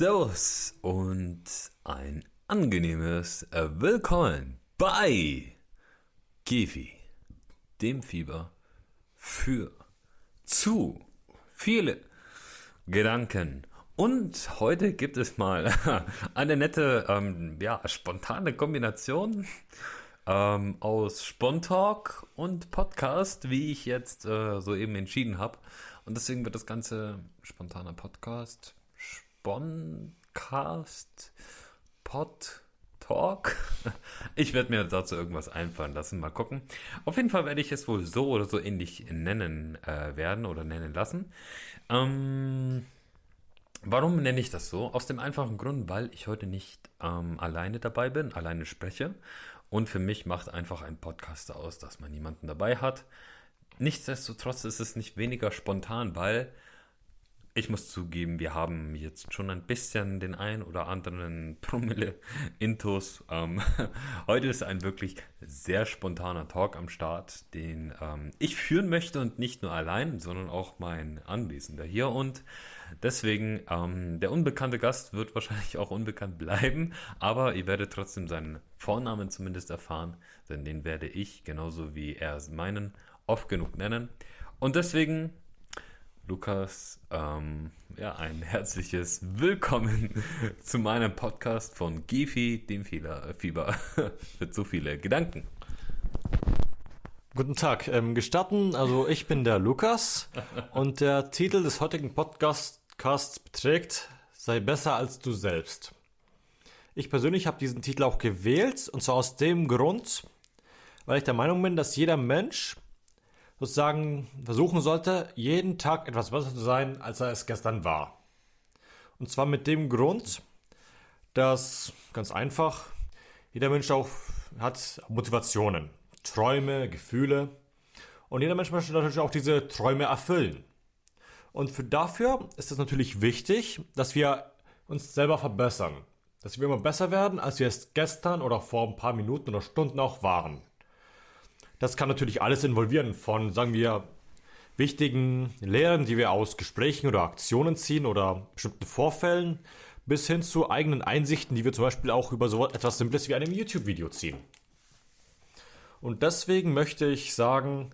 Servus und ein angenehmes Willkommen bei Gefi, dem Fieber für zu viele Gedanken. Und heute gibt es mal eine nette, ähm, ja, spontane Kombination ähm, aus Spontalk und Podcast, wie ich jetzt äh, soeben entschieden habe. Und deswegen wird das Ganze spontaner Podcast Sponcast Pod Talk. Ich werde mir dazu irgendwas einfallen lassen. Mal gucken. Auf jeden Fall werde ich es wohl so oder so ähnlich nennen äh, werden oder nennen lassen. Ähm, warum nenne ich das so? Aus dem einfachen Grund, weil ich heute nicht ähm, alleine dabei bin, alleine spreche. Und für mich macht einfach ein Podcast aus, dass man niemanden dabei hat. Nichtsdestotrotz ist es nicht weniger spontan, weil ich muss zugeben, wir haben jetzt schon ein bisschen den ein oder anderen Promille-Intos. Ähm, heute ist ein wirklich sehr spontaner Talk am Start, den ähm, ich führen möchte und nicht nur allein, sondern auch mein Anwesender hier. Und deswegen, ähm, der unbekannte Gast wird wahrscheinlich auch unbekannt bleiben, aber ihr werdet trotzdem seinen Vornamen zumindest erfahren, denn den werde ich, genauso wie er meinen, oft genug nennen. Und deswegen Lukas, ähm, ja, ein herzliches Willkommen zu meinem Podcast von Gefi, dem Fehler, Fieber für zu viele Gedanken. Guten Tag, ähm, gestatten, also ich bin der Lukas und der Titel des heutigen Podcasts beträgt Sei besser als du selbst. Ich persönlich habe diesen Titel auch gewählt und zwar aus dem Grund, weil ich der Meinung bin, dass jeder Mensch sozusagen versuchen sollte, jeden Tag etwas besser zu sein, als er es gestern war. Und zwar mit dem Grund, dass ganz einfach jeder Mensch auch hat Motivationen, Träume, Gefühle und jeder Mensch möchte natürlich auch diese Träume erfüllen. Und für dafür ist es natürlich wichtig, dass wir uns selber verbessern. Dass wir immer besser werden, als wir es gestern oder vor ein paar Minuten oder Stunden auch waren. Das kann natürlich alles involvieren von, sagen wir, wichtigen Lehren, die wir aus Gesprächen oder Aktionen ziehen oder bestimmten Vorfällen, bis hin zu eigenen Einsichten, die wir zum Beispiel auch über so etwas Simples wie einem YouTube-Video ziehen. Und deswegen möchte ich sagen,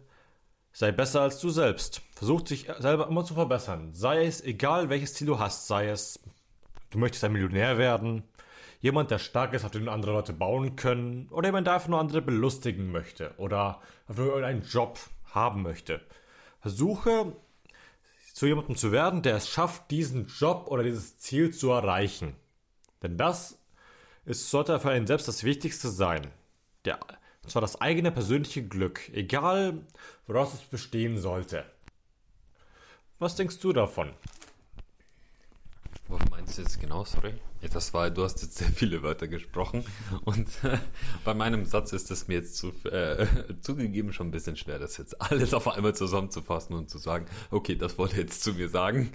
sei besser als du selbst. Versuch dich selber immer zu verbessern. Sei es egal, welches Ziel du hast, sei es, du möchtest ein Millionär werden, jemand, der stark ist, auf den andere Leute bauen können, oder jemand, der einfach nur andere belustigen möchte, oder einfach nur irgendeinen Job haben möchte. Versuche, zu jemandem zu werden, der es schafft, diesen Job oder dieses Ziel zu erreichen. Denn das ist, sollte für einen selbst das Wichtigste sein. Der, und zwar das eigene persönliche Glück, egal woraus es bestehen sollte. Was denkst du davon? Was meinst du jetzt genau, sorry? Ja, das war, du hast jetzt sehr viele Wörter gesprochen und äh, bei meinem Satz ist es mir jetzt zu, äh, zugegeben schon ein bisschen schwer, das jetzt alles auf einmal zusammenzufassen und zu sagen, okay, das wollte jetzt zu mir sagen.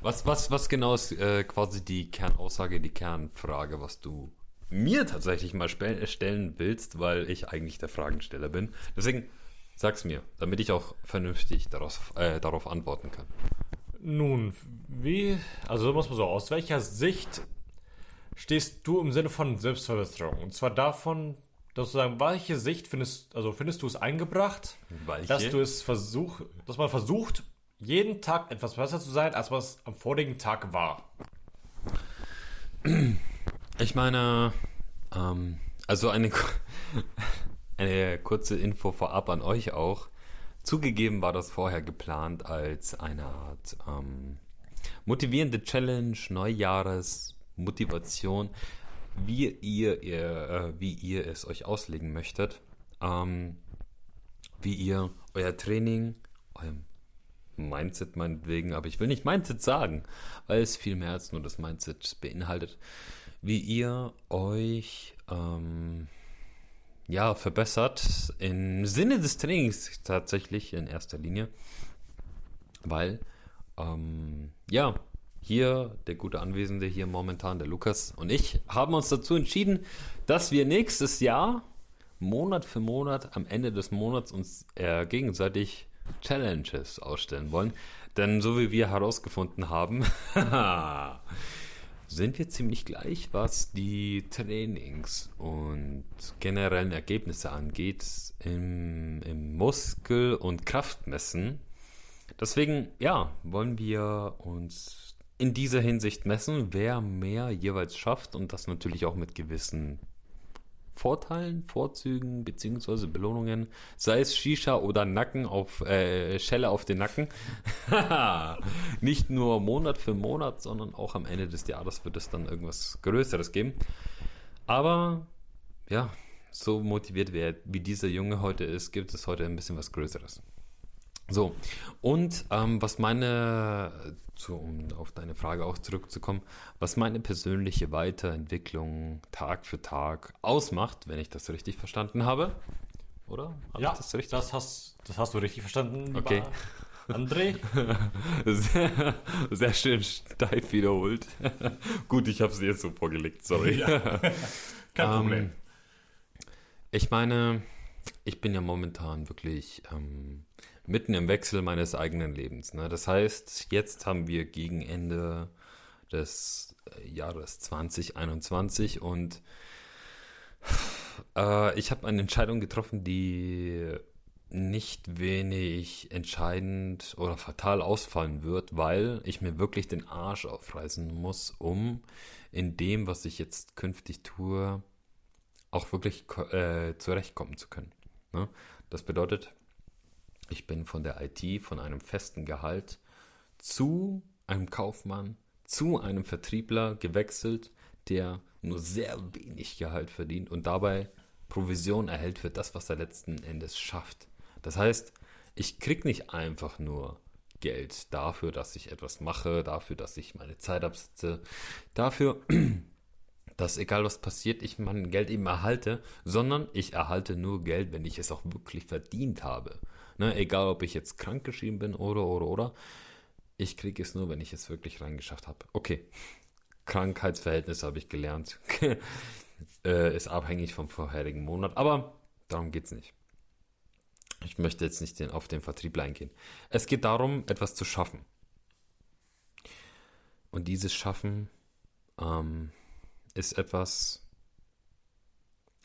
Was, was, was genau ist äh, quasi die Kernaussage, die Kernfrage, was du mir tatsächlich mal stellen willst, weil ich eigentlich der Fragensteller bin. Deswegen sag's mir, damit ich auch vernünftig daraus, äh, darauf antworten kann. Nun, wie, also muss man so, aus welcher Sicht stehst du im Sinne von Selbstverbesserung? Und zwar davon, dass du sagen, welche Sicht findest, also findest du es eingebracht, welche? dass du es versucht, dass man versucht, jeden Tag etwas besser zu sein, als was am vorigen Tag war? Ich meine, ähm, also eine, eine kurze Info vorab an euch auch. Zugegeben war das vorher geplant als eine Art ähm, motivierende Challenge, Neujahres, Motivation, wie ihr, ihr äh, wie ihr es euch auslegen möchtet, ähm, wie ihr euer Training, euer Mindset meinetwegen, aber ich will nicht Mindset sagen, weil es viel mehr als nur das Mindset beinhaltet, wie ihr euch ähm, ja, verbessert im Sinne des Trainings tatsächlich in erster Linie, weil ähm, ja, hier der gute Anwesende hier momentan, der Lukas und ich, haben uns dazu entschieden, dass wir nächstes Jahr Monat für Monat am Ende des Monats uns äh, gegenseitig Challenges ausstellen wollen. Denn so wie wir herausgefunden haben, sind wir ziemlich gleich, was die Trainings und generellen Ergebnisse angeht im, im Muskel- und Kraftmessen. Deswegen, ja, wollen wir uns in dieser Hinsicht messen, wer mehr jeweils schafft und das natürlich auch mit gewissen Vorteilen, Vorzügen bzw. Belohnungen, sei es Shisha oder Nacken auf äh, Schelle auf den Nacken. Nicht nur Monat für Monat, sondern auch am Ende des Jahres wird es dann irgendwas Größeres geben. Aber ja, so motiviert wie, wie dieser Junge heute ist, gibt es heute ein bisschen was Größeres. So, und ähm, was meine, so, um auf deine Frage auch zurückzukommen, was meine persönliche Weiterentwicklung Tag für Tag ausmacht, wenn ich das richtig verstanden habe, oder? Hab ja, das, richtig? Das, hast, das hast du richtig verstanden. Okay. André? Sehr, sehr schön steif wiederholt. Gut, ich habe es jetzt so vorgelegt, sorry. Ja, kein Problem. Ähm, ich meine, ich bin ja momentan wirklich ähm, mitten im Wechsel meines eigenen Lebens. Ne? Das heißt, jetzt haben wir gegen Ende des äh, Jahres 2021 und äh, ich habe eine Entscheidung getroffen, die nicht wenig entscheidend oder fatal ausfallen wird, weil ich mir wirklich den Arsch aufreißen muss, um in dem, was ich jetzt künftig tue, auch wirklich äh, zurechtkommen zu können. Ne? Das bedeutet, ich bin von der IT, von einem festen Gehalt zu einem Kaufmann, zu einem Vertriebler gewechselt, der nur sehr wenig Gehalt verdient und dabei Provision erhält für das, was er letzten Endes schafft. Das heißt, ich krieg nicht einfach nur Geld dafür, dass ich etwas mache, dafür, dass ich meine Zeit absitze, dafür, dass egal was passiert, ich mein Geld eben erhalte, sondern ich erhalte nur Geld, wenn ich es auch wirklich verdient habe. Ne, egal, ob ich jetzt krank geschrieben bin oder, oder, oder. Ich kriege es nur, wenn ich es wirklich reingeschafft habe. Okay. Krankheitsverhältnis habe ich gelernt. äh, ist abhängig vom vorherigen Monat. Aber darum geht es nicht. Ich möchte jetzt nicht den, auf den Vertrieb eingehen. Es geht darum, etwas zu schaffen. Und dieses Schaffen ähm, ist etwas,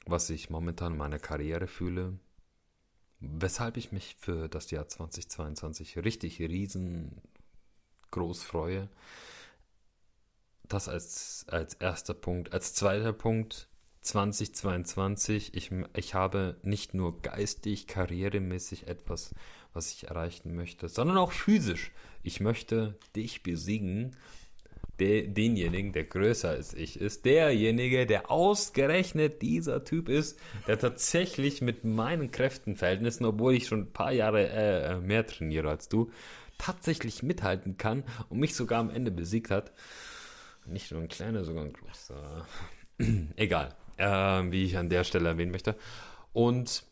was ich momentan in meiner Karriere fühle, Weshalb ich mich für das Jahr 2022 richtig riesengroß freue. Das als, als erster Punkt. Als zweiter Punkt 2022. Ich, ich habe nicht nur geistig, karrieremäßig etwas, was ich erreichen möchte, sondern auch physisch. Ich möchte dich besiegen de, denjenigen, der größer als ich ist, derjenige, der ausgerechnet dieser Typ ist, der tatsächlich mit meinen Kräftenverhältnissen, obwohl ich schon ein paar Jahre äh, mehr trainiere als du, tatsächlich mithalten kann und mich sogar am Ende besiegt hat. Nicht nur ein kleiner, sogar ein großer. Egal, äh, wie ich an der Stelle erwähnen möchte. Und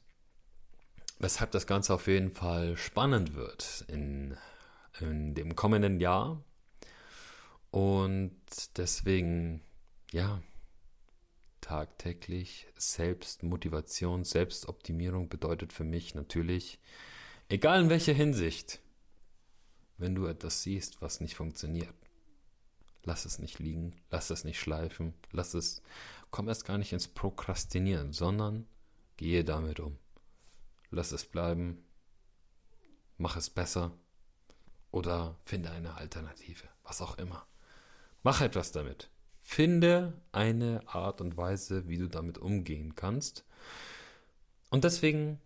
weshalb das Ganze auf jeden Fall spannend wird in, in dem kommenden Jahr, und deswegen, ja, tagtäglich Selbstmotivation, Selbstoptimierung bedeutet für mich natürlich, egal in welcher Hinsicht, wenn du etwas siehst, was nicht funktioniert, lass es nicht liegen, lass es nicht schleifen, lass es, komm erst gar nicht ins Prokrastinieren, sondern gehe damit um. Lass es bleiben, mach es besser oder finde eine Alternative, was auch immer. Mach etwas damit. Finde eine Art und Weise, wie du damit umgehen kannst. Und deswegen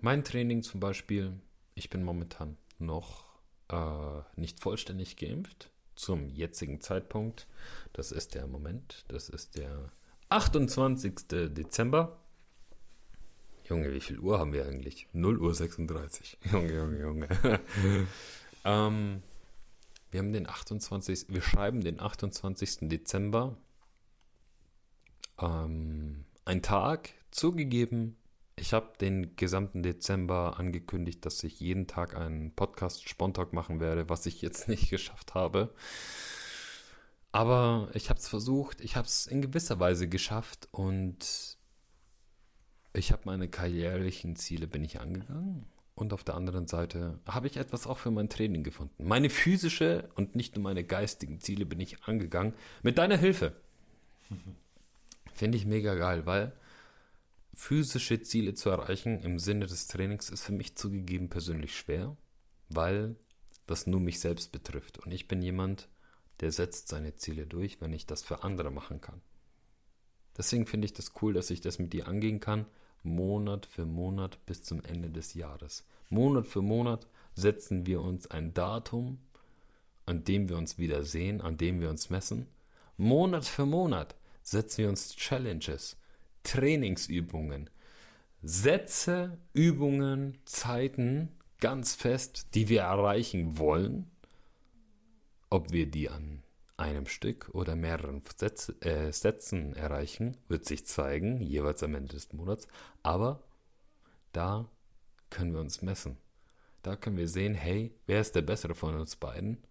mein Training zum Beispiel, ich bin momentan noch äh, nicht vollständig geimpft zum jetzigen Zeitpunkt. Das ist der Moment, das ist der 28. Dezember. Junge, wie viel Uhr haben wir eigentlich? 0 Uhr 36. Junge, Junge, Junge. ähm, wir haben den 28. Wir schreiben den 28. Dezember. Ähm, ein Tag zugegeben. Ich habe den gesamten Dezember angekündigt, dass ich jeden Tag einen Podcast Spontalk machen werde, was ich jetzt nicht geschafft habe. Aber ich habe es versucht, ich habe es in gewisser Weise geschafft und ich habe meine karrierlichen Ziele bin ich angegangen Und auf der anderen Seite habe ich etwas auch für mein Training gefunden. Meine physische und nicht nur meine geistigen Ziele bin ich angegangen. Mit deiner Hilfe. Finde ich mega geil, weil physische Ziele zu erreichen im Sinne des Trainings ist für mich zugegeben persönlich schwer, weil das nur mich selbst betrifft. Und ich bin jemand, der setzt seine Ziele durch, wenn ich das für andere machen kann. Deswegen finde ich das cool, dass ich das mit dir angehen kann, Monat für Monat bis zum Ende des Jahres. Monat für Monat setzen wir uns ein Datum, an dem wir uns wiedersehen, an dem wir uns messen. Monat für Monat setzen wir uns Challenges, Trainingsübungen, Sätze, Übungen, Zeiten ganz fest, die wir erreichen wollen. Ob wir die an einem Stück oder mehreren Sätz, äh, Sätzen erreichen, wird sich zeigen, jeweils am Ende des Monats. Aber da können wir uns messen. Da können wir sehen, hey, wer ist der Bessere von uns beiden?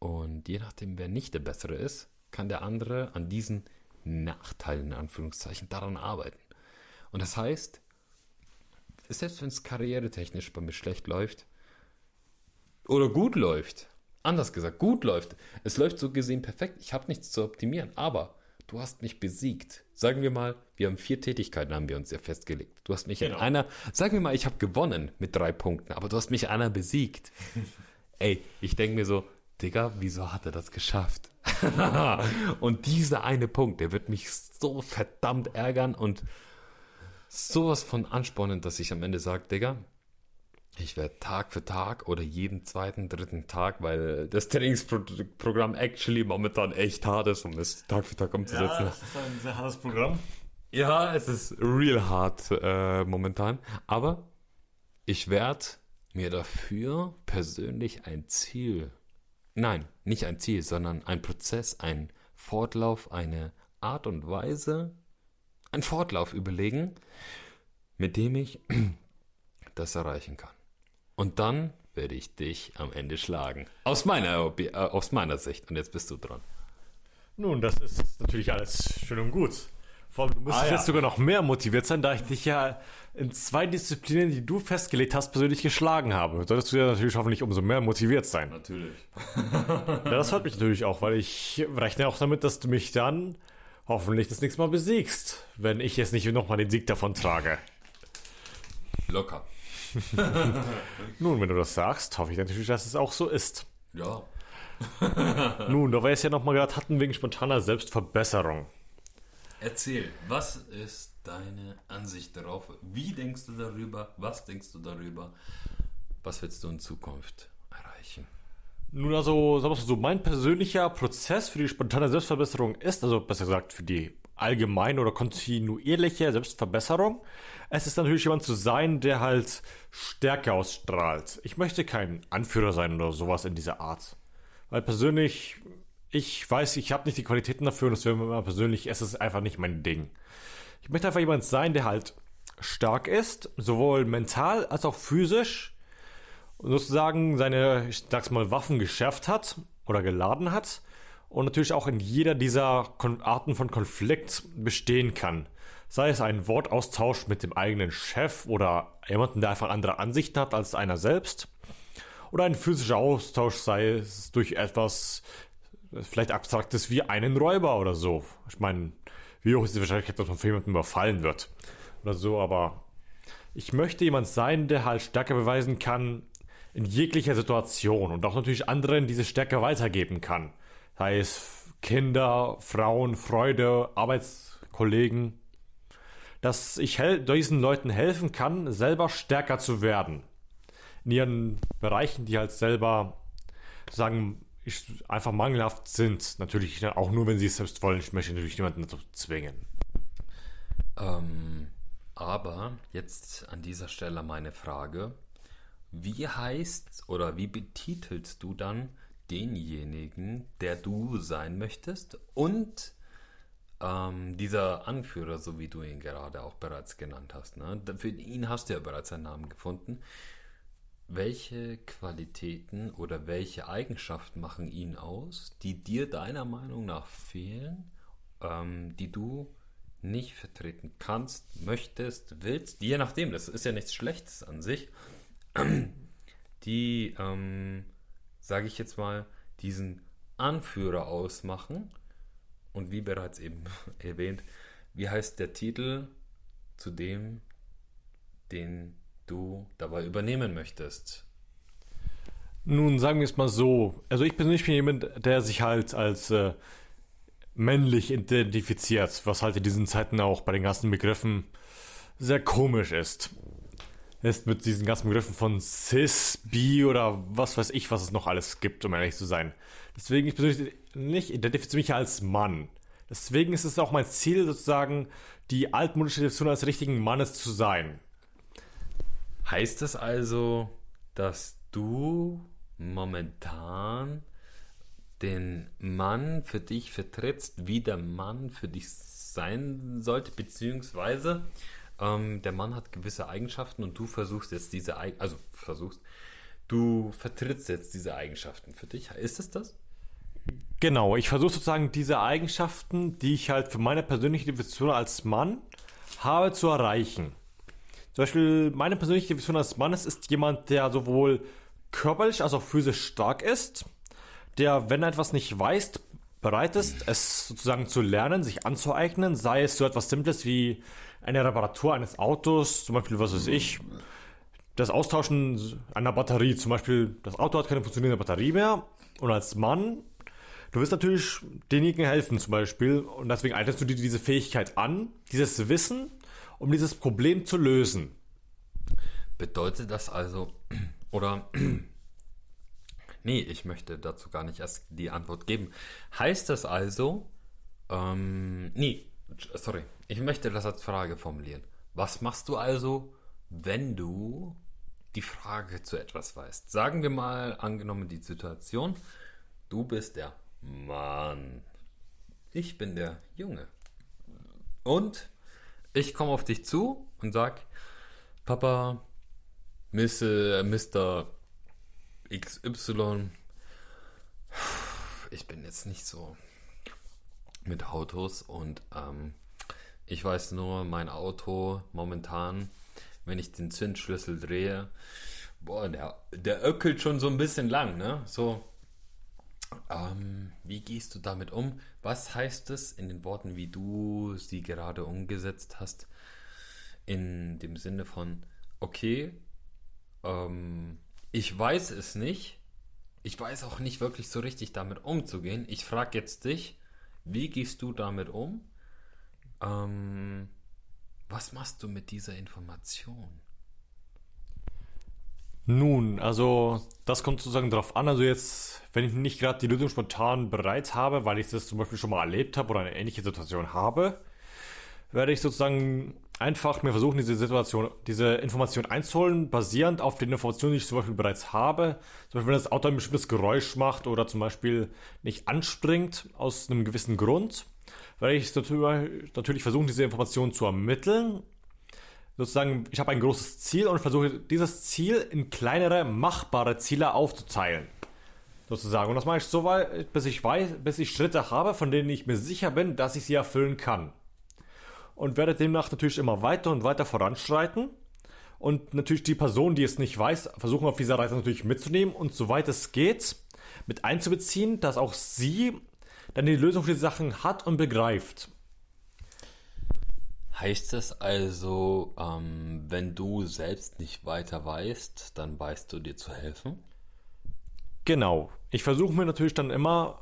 Und je nachdem, wer nicht der Bessere ist, kann der andere an diesen Nachteilen, in Anführungszeichen, daran arbeiten. Und das heißt, selbst wenn es karrieretechnisch bei mir schlecht läuft oder gut läuft, anders gesagt, gut läuft, es läuft so gesehen perfekt, ich habe nichts zu optimieren, aber du hast mich besiegt. Sagen wir mal, wir haben vier Tätigkeiten, haben wir uns ja festgelegt. Du hast mich genau. in einer, sagen wir mal, ich habe gewonnen mit drei Punkten, aber du hast mich einer besiegt. Ey, ich denke mir so, Digga, wieso hat er das geschafft? und dieser eine Punkt, der wird mich so verdammt ärgern und sowas von anspornen, dass ich am Ende sage, Digga, ich werde Tag für Tag oder jeden zweiten, dritten Tag, weil das Trainingsprogramm actually momentan echt hart ist, um es Tag für Tag umzusetzen. Ja, das ist ein sehr hartes Programm. Ja, es ist real hart äh, momentan. Aber ich werde mir dafür persönlich ein Ziel, nein, nicht ein Ziel, sondern ein Prozess, ein Fortlauf, eine Art und Weise, ein Fortlauf überlegen, mit dem ich das erreichen kann. Und dann werde ich dich am Ende schlagen. Aus meiner, äh, aus meiner Sicht. Und jetzt bist du dran. Nun, das ist natürlich alles schön und gut. Vor allem, du müsstest ah, ja. jetzt sogar noch mehr motiviert sein, da ich dich ja in zwei Disziplinen, die du festgelegt hast, persönlich geschlagen habe. Solltest du ja natürlich hoffentlich umso mehr motiviert sein. Natürlich. ja, das freut mich natürlich auch, weil ich rechne auch damit, dass du mich dann hoffentlich das nächste Mal besiegst, wenn ich jetzt nicht nochmal den Sieg davon trage. Locker. Nun, wenn du das sagst, hoffe ich natürlich, dass es auch so ist. Ja. Nun, da wir es ja nochmal gerade hatten wegen spontaner Selbstverbesserung. Erzähl, was ist deine Ansicht darauf? Wie denkst du darüber? Was denkst du darüber? Was willst du in Zukunft erreichen? Nun, also, sagen wir so, mein persönlicher Prozess für die spontane Selbstverbesserung ist, also besser gesagt für die allgemeine oder kontinuierliche Selbstverbesserung. Es ist natürlich jemand zu sein, der halt Stärke ausstrahlt. Ich möchte kein Anführer sein oder sowas in dieser Art. Weil persönlich, ich weiß, ich habe nicht die Qualitäten dafür und es wäre mir persönlich, es ist einfach nicht mein Ding. Ich möchte einfach jemand sein, der halt stark ist, sowohl mental als auch physisch und sozusagen seine, ich sag's mal, Waffen geschärft hat oder geladen hat und natürlich auch in jeder dieser Arten von Konflikt bestehen kann. Sei es ein Wortaustausch mit dem eigenen Chef oder jemanden, der einfach andere Ansichten hat als einer selbst. Oder ein physischer Austausch, sei es durch etwas vielleicht Abstraktes wie einen Räuber oder so. Ich meine, wie hoch ist die Wahrscheinlichkeit, dass man von jemandem überfallen wird? Oder so, aber ich möchte jemand sein, der halt Stärke beweisen kann in jeglicher Situation und auch natürlich anderen diese Stärke weitergeben kann sei es Kinder, Frauen, Freude, Arbeitskollegen, dass ich diesen Leuten helfen kann, selber stärker zu werden. In ihren Bereichen, die halt selber sagen, einfach mangelhaft sind. Natürlich auch nur, wenn sie es selbst wollen. Ich möchte natürlich niemanden dazu zwingen. Ähm, aber jetzt an dieser Stelle meine Frage. Wie heißt oder wie betitelst du dann denjenigen, der du sein möchtest und ähm, dieser Anführer, so wie du ihn gerade auch bereits genannt hast. Ne? Für ihn hast du ja bereits einen Namen gefunden. Welche Qualitäten oder welche Eigenschaften machen ihn aus, die dir deiner Meinung nach fehlen, ähm, die du nicht vertreten kannst, möchtest, willst, je nachdem, das ist ja nichts Schlechtes an sich, die, ähm, sage ich jetzt mal, diesen Anführer ausmachen. Und wie bereits eben erwähnt, wie heißt der Titel zu dem, den du dabei übernehmen möchtest? Nun, sagen wir es mal so. Also ich persönlich bin jemand, der sich halt als äh, männlich identifiziert, was halt in diesen Zeiten auch bei den ganzen Begriffen sehr komisch ist. Ist mit diesen ganzen Begriffen von cis, bi oder was weiß ich, was es noch alles gibt, um ehrlich zu sein. Deswegen, ich persönlich nicht identifiziere mich als Mann. Deswegen ist es auch mein Ziel, sozusagen die altmodische Definition als richtigen Mannes zu sein. Heißt das also, dass du momentan den Mann für dich vertrittst, wie der Mann für dich sein sollte, beziehungsweise ähm, der Mann hat gewisse Eigenschaften und du versuchst jetzt diese, also versuchst, du vertrittst jetzt diese Eigenschaften für dich. Ist es das? Genau, ich versuche sozusagen diese Eigenschaften, die ich halt für meine persönliche Definition als Mann habe, zu erreichen. Zum Beispiel meine persönliche Definition als Mann ist, ist jemand, der sowohl körperlich als auch physisch stark ist, der, wenn er etwas nicht weiß, bereit ist, es sozusagen zu lernen, sich anzueignen, sei es so etwas Simples wie eine Reparatur eines Autos, zum Beispiel, was weiß ich, das Austauschen einer Batterie, zum Beispiel, das Auto hat keine funktionierende Batterie mehr und als Mann Du wirst natürlich denjenigen helfen zum Beispiel und deswegen eignest du dir diese Fähigkeit an, dieses Wissen, um dieses Problem zu lösen. Bedeutet das also, oder nee, ich möchte dazu gar nicht erst die Antwort geben. Heißt das also, ähm, nee, sorry, ich möchte das als Frage formulieren. Was machst du also, wenn du die Frage zu etwas weißt? Sagen wir mal, angenommen die Situation, du bist der Mann, ich bin der Junge. Und ich komme auf dich zu und sag, Papa, Miss, äh, Mr. XY, ich bin jetzt nicht so mit Autos und ähm, ich weiß nur, mein Auto momentan, wenn ich den Zündschlüssel drehe, boah, der, der öckelt schon so ein bisschen lang, ne? So ähm, wie gehst du damit um? Was heißt es in den Worten, wie du sie gerade umgesetzt hast? In dem Sinne von, okay, ähm, ich weiß es nicht. Ich weiß auch nicht wirklich so richtig damit umzugehen. Ich frage jetzt dich, wie gehst du damit um? Ähm, was machst du mit dieser Information? Nun, also das kommt sozusagen darauf an. Also jetzt, wenn ich nicht gerade die Lösung spontan bereit habe, weil ich das zum Beispiel schon mal erlebt habe oder eine ähnliche Situation habe, werde ich sozusagen einfach mir versuchen, diese Situation, diese Information einzuholen, basierend auf den Informationen, die ich zum Beispiel bereits habe. Zum Beispiel, wenn das Auto ein bestimmtes Geräusch macht oder zum Beispiel nicht anspringt aus einem gewissen Grund, werde ich natürlich versuchen, diese Informationen zu ermitteln sozusagen, ich habe ein großes Ziel und versuche dieses Ziel in kleinere, machbare Ziele aufzuteilen. Sozusagen. Und das mache ich so weit, bis ich weiß, bis ich Schritte habe, von denen ich mir sicher bin, dass ich sie erfüllen kann. Und werde demnach natürlich immer weiter und weiter voranschreiten. Und natürlich die Person, die es nicht weiß, versuchen auf dieser Reise natürlich mitzunehmen und soweit es geht, mit einzubeziehen, dass auch sie dann die Lösung für die Sachen hat und begreift. Heißt das also, ähm, wenn du selbst nicht weiter weißt, dann weißt du dir zu helfen? Genau. Ich versuche mir natürlich dann immer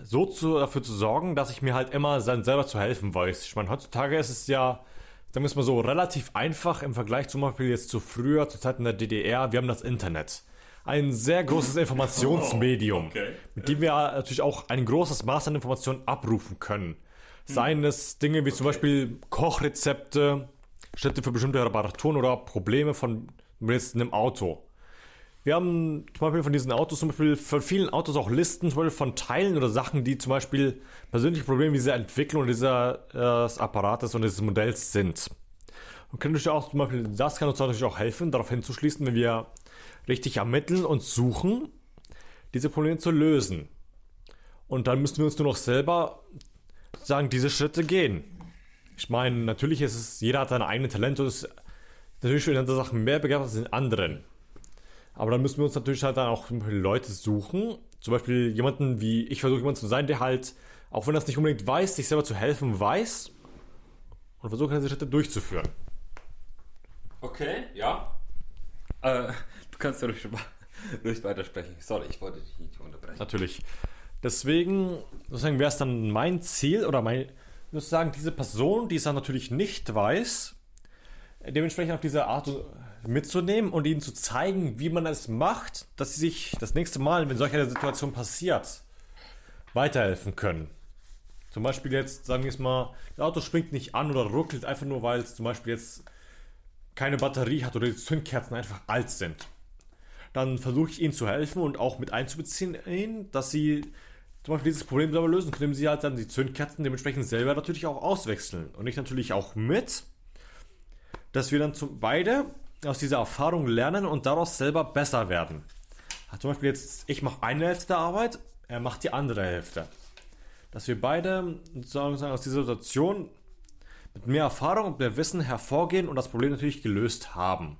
so zu, dafür zu sorgen, dass ich mir halt immer selber zu helfen weiß. Ich meine, heutzutage ist es ja, sagen wir es mal so, relativ einfach im Vergleich zum Beispiel jetzt zu früher, zur Zeit in der DDR. Wir haben das Internet. Ein sehr großes Informationsmedium, okay. mit dem wir natürlich auch ein großes Maß an Informationen abrufen können. Seien es Dinge wie zum Beispiel Kochrezepte, Schritte für bestimmte Reparaturen oder Probleme von jetzt einem Auto. Wir haben zum Beispiel von diesen Autos, zum Beispiel von vielen Autos auch Listen, zum Beispiel von Teilen oder Sachen, die zum Beispiel persönliche Probleme dieser Entwicklung dieses äh, Apparates und dieses Modells sind. Und kann natürlich auch zum Beispiel, das kann uns natürlich auch helfen, darauf hinzuschließen, wenn wir richtig ermitteln und suchen, diese Probleme zu lösen. Und dann müssen wir uns nur noch selber sagen, diese Schritte gehen. Ich meine, natürlich ist es, jeder hat seine eigenen Talente und ist natürlich in anderen Sachen mehr begabt als in anderen. Aber dann müssen wir uns natürlich halt dann auch Leute suchen. Zum Beispiel jemanden wie, ich versuche jemanden zu sein, der halt, auch wenn er es nicht unbedingt weiß, sich selber zu helfen weiß und versucht diese Schritte durchzuführen. Okay, ja. Äh, kannst ja ruhig, ruhig weitersprechen. Sorry, ich wollte dich nicht unterbrechen. Natürlich. Deswegen, sozusagen wäre es dann mein Ziel oder mein, sozusagen diese Person, die es dann natürlich nicht weiß, dementsprechend auf diese Art mitzunehmen und ihnen zu zeigen, wie man es macht, dass sie sich das nächste Mal, wenn solch eine Situation passiert, weiterhelfen können. Zum Beispiel jetzt, sagen wir es mal, das Auto springt nicht an oder ruckelt einfach nur, weil es zum Beispiel jetzt keine Batterie hat oder die Zündkerzen einfach alt sind. Dann versuche ich ihnen zu helfen und auch mit einzubeziehen, dass sie zum Beispiel dieses Problem selber lösen indem sie halt dann die Zündkerzen dementsprechend selber natürlich auch auswechseln. Und ich natürlich auch mit, dass wir dann zum, beide aus dieser Erfahrung lernen und daraus selber besser werden. Zum Beispiel jetzt, ich mache eine Hälfte der Arbeit, er macht die andere Hälfte. Dass wir beide sozusagen aus dieser Situation mit mehr Erfahrung und mehr Wissen hervorgehen und das Problem natürlich gelöst haben.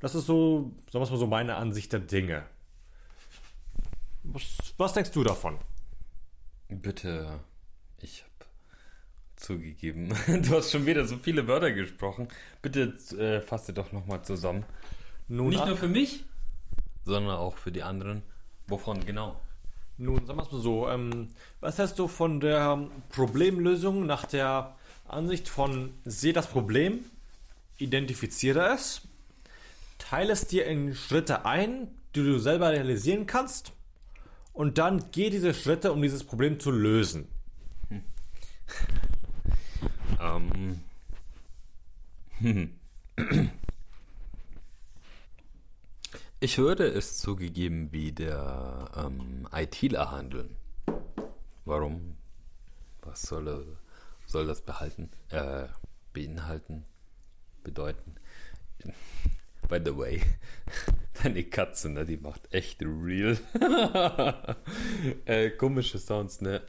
Das ist so, sagen wir mal so, meine Ansicht der Dinge. Was, was denkst du davon? Bitte, ich habe zugegeben, du hast schon wieder so viele Wörter gesprochen. Bitte äh, fasse doch nochmal zusammen. Nun, Nicht nur für mich, sondern auch für die anderen. Wovon genau? Nun, sagen wir es mal so. Ähm, was hältst du von der Problemlösung nach der Ansicht von sehe das Problem, identifiziere es, teile es dir in Schritte ein, die du selber realisieren kannst und dann geh diese Schritte, um dieses Problem zu lösen. Hm. ähm. Hm. Ich würde es zugegeben wie der ähm, ITler handeln. Warum? Was soll, soll das behalten? Äh, beinhalten? Bedeuten? By the way, deine Katze, ne, die macht echt real. äh, komische Sounds, ne?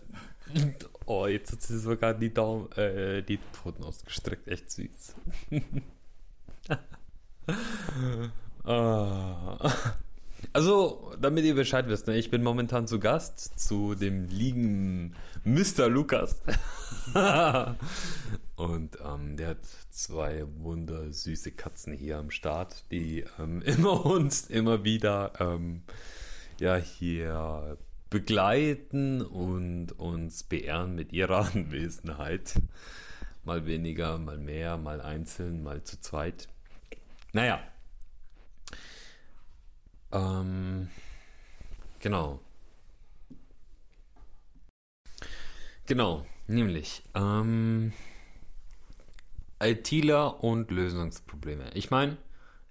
Oh, jetzt hat sie sogar die Daumen, äh, die Pfoten ausgestreckt. Echt süß. Ah. Also, damit ihr Bescheid wisst, ne, ich bin momentan zu Gast zu dem lieben Mr. Lukas. Und ähm, der hat zwei wundersüße Katzen hier am Start, die ähm, immer uns immer wieder ähm, ja hier begleiten und uns beehren mit ihrer Anwesenheit. Mal weniger, mal mehr, mal einzeln, mal zu zweit. Naja, ähm, genau. Genau, nämlich ähm, ITler und Lösungsprobleme. Ich meine,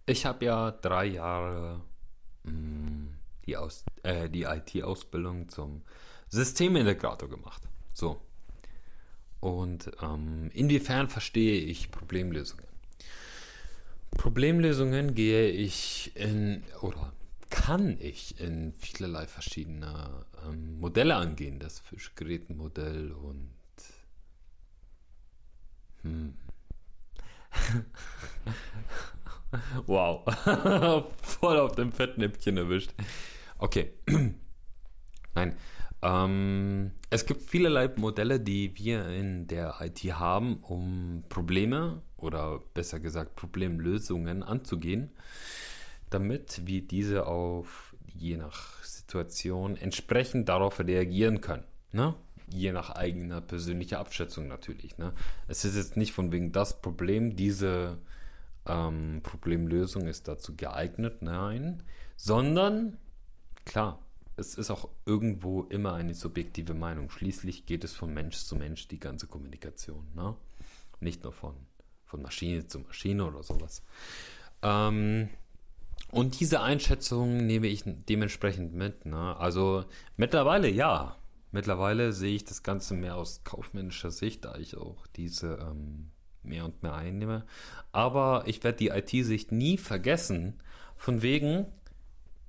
ich habe ja drei Jahre mh, mm, die, äh, die IT-Ausbildung zum Systemintegrator gemacht. So. Und ähm, inwiefern verstehe ich Problemlösungen? Problemlösungen gehe ich in, oder kann ich in vielerlei verschiedene ähm, Modelle angehen. Das Fischgerätenmodell und hm. Wow, voll auf dem Fettnäpfchen erwischt. Okay, nein. Ähm, es gibt vielerlei Modelle, die wir in der IT haben, um Probleme oder besser gesagt Problemlösungen anzugehen damit wir diese auf je nach Situation entsprechend darauf reagieren können. Ne? Je nach eigener persönlicher Abschätzung natürlich. Ne? Es ist jetzt nicht von wegen das Problem, diese ähm, Problemlösung ist dazu geeignet, nein, sondern klar, es ist auch irgendwo immer eine subjektive Meinung. Schließlich geht es von Mensch zu Mensch die ganze Kommunikation. Ne? Nicht nur von, von Maschine zu Maschine oder sowas. Ähm, und diese Einschätzung nehme ich dementsprechend mit. Ne? Also mittlerweile ja. Mittlerweile sehe ich das Ganze mehr aus kaufmännischer Sicht, da ich auch diese ähm, mehr und mehr einnehme. Aber ich werde die IT-Sicht nie vergessen, von wegen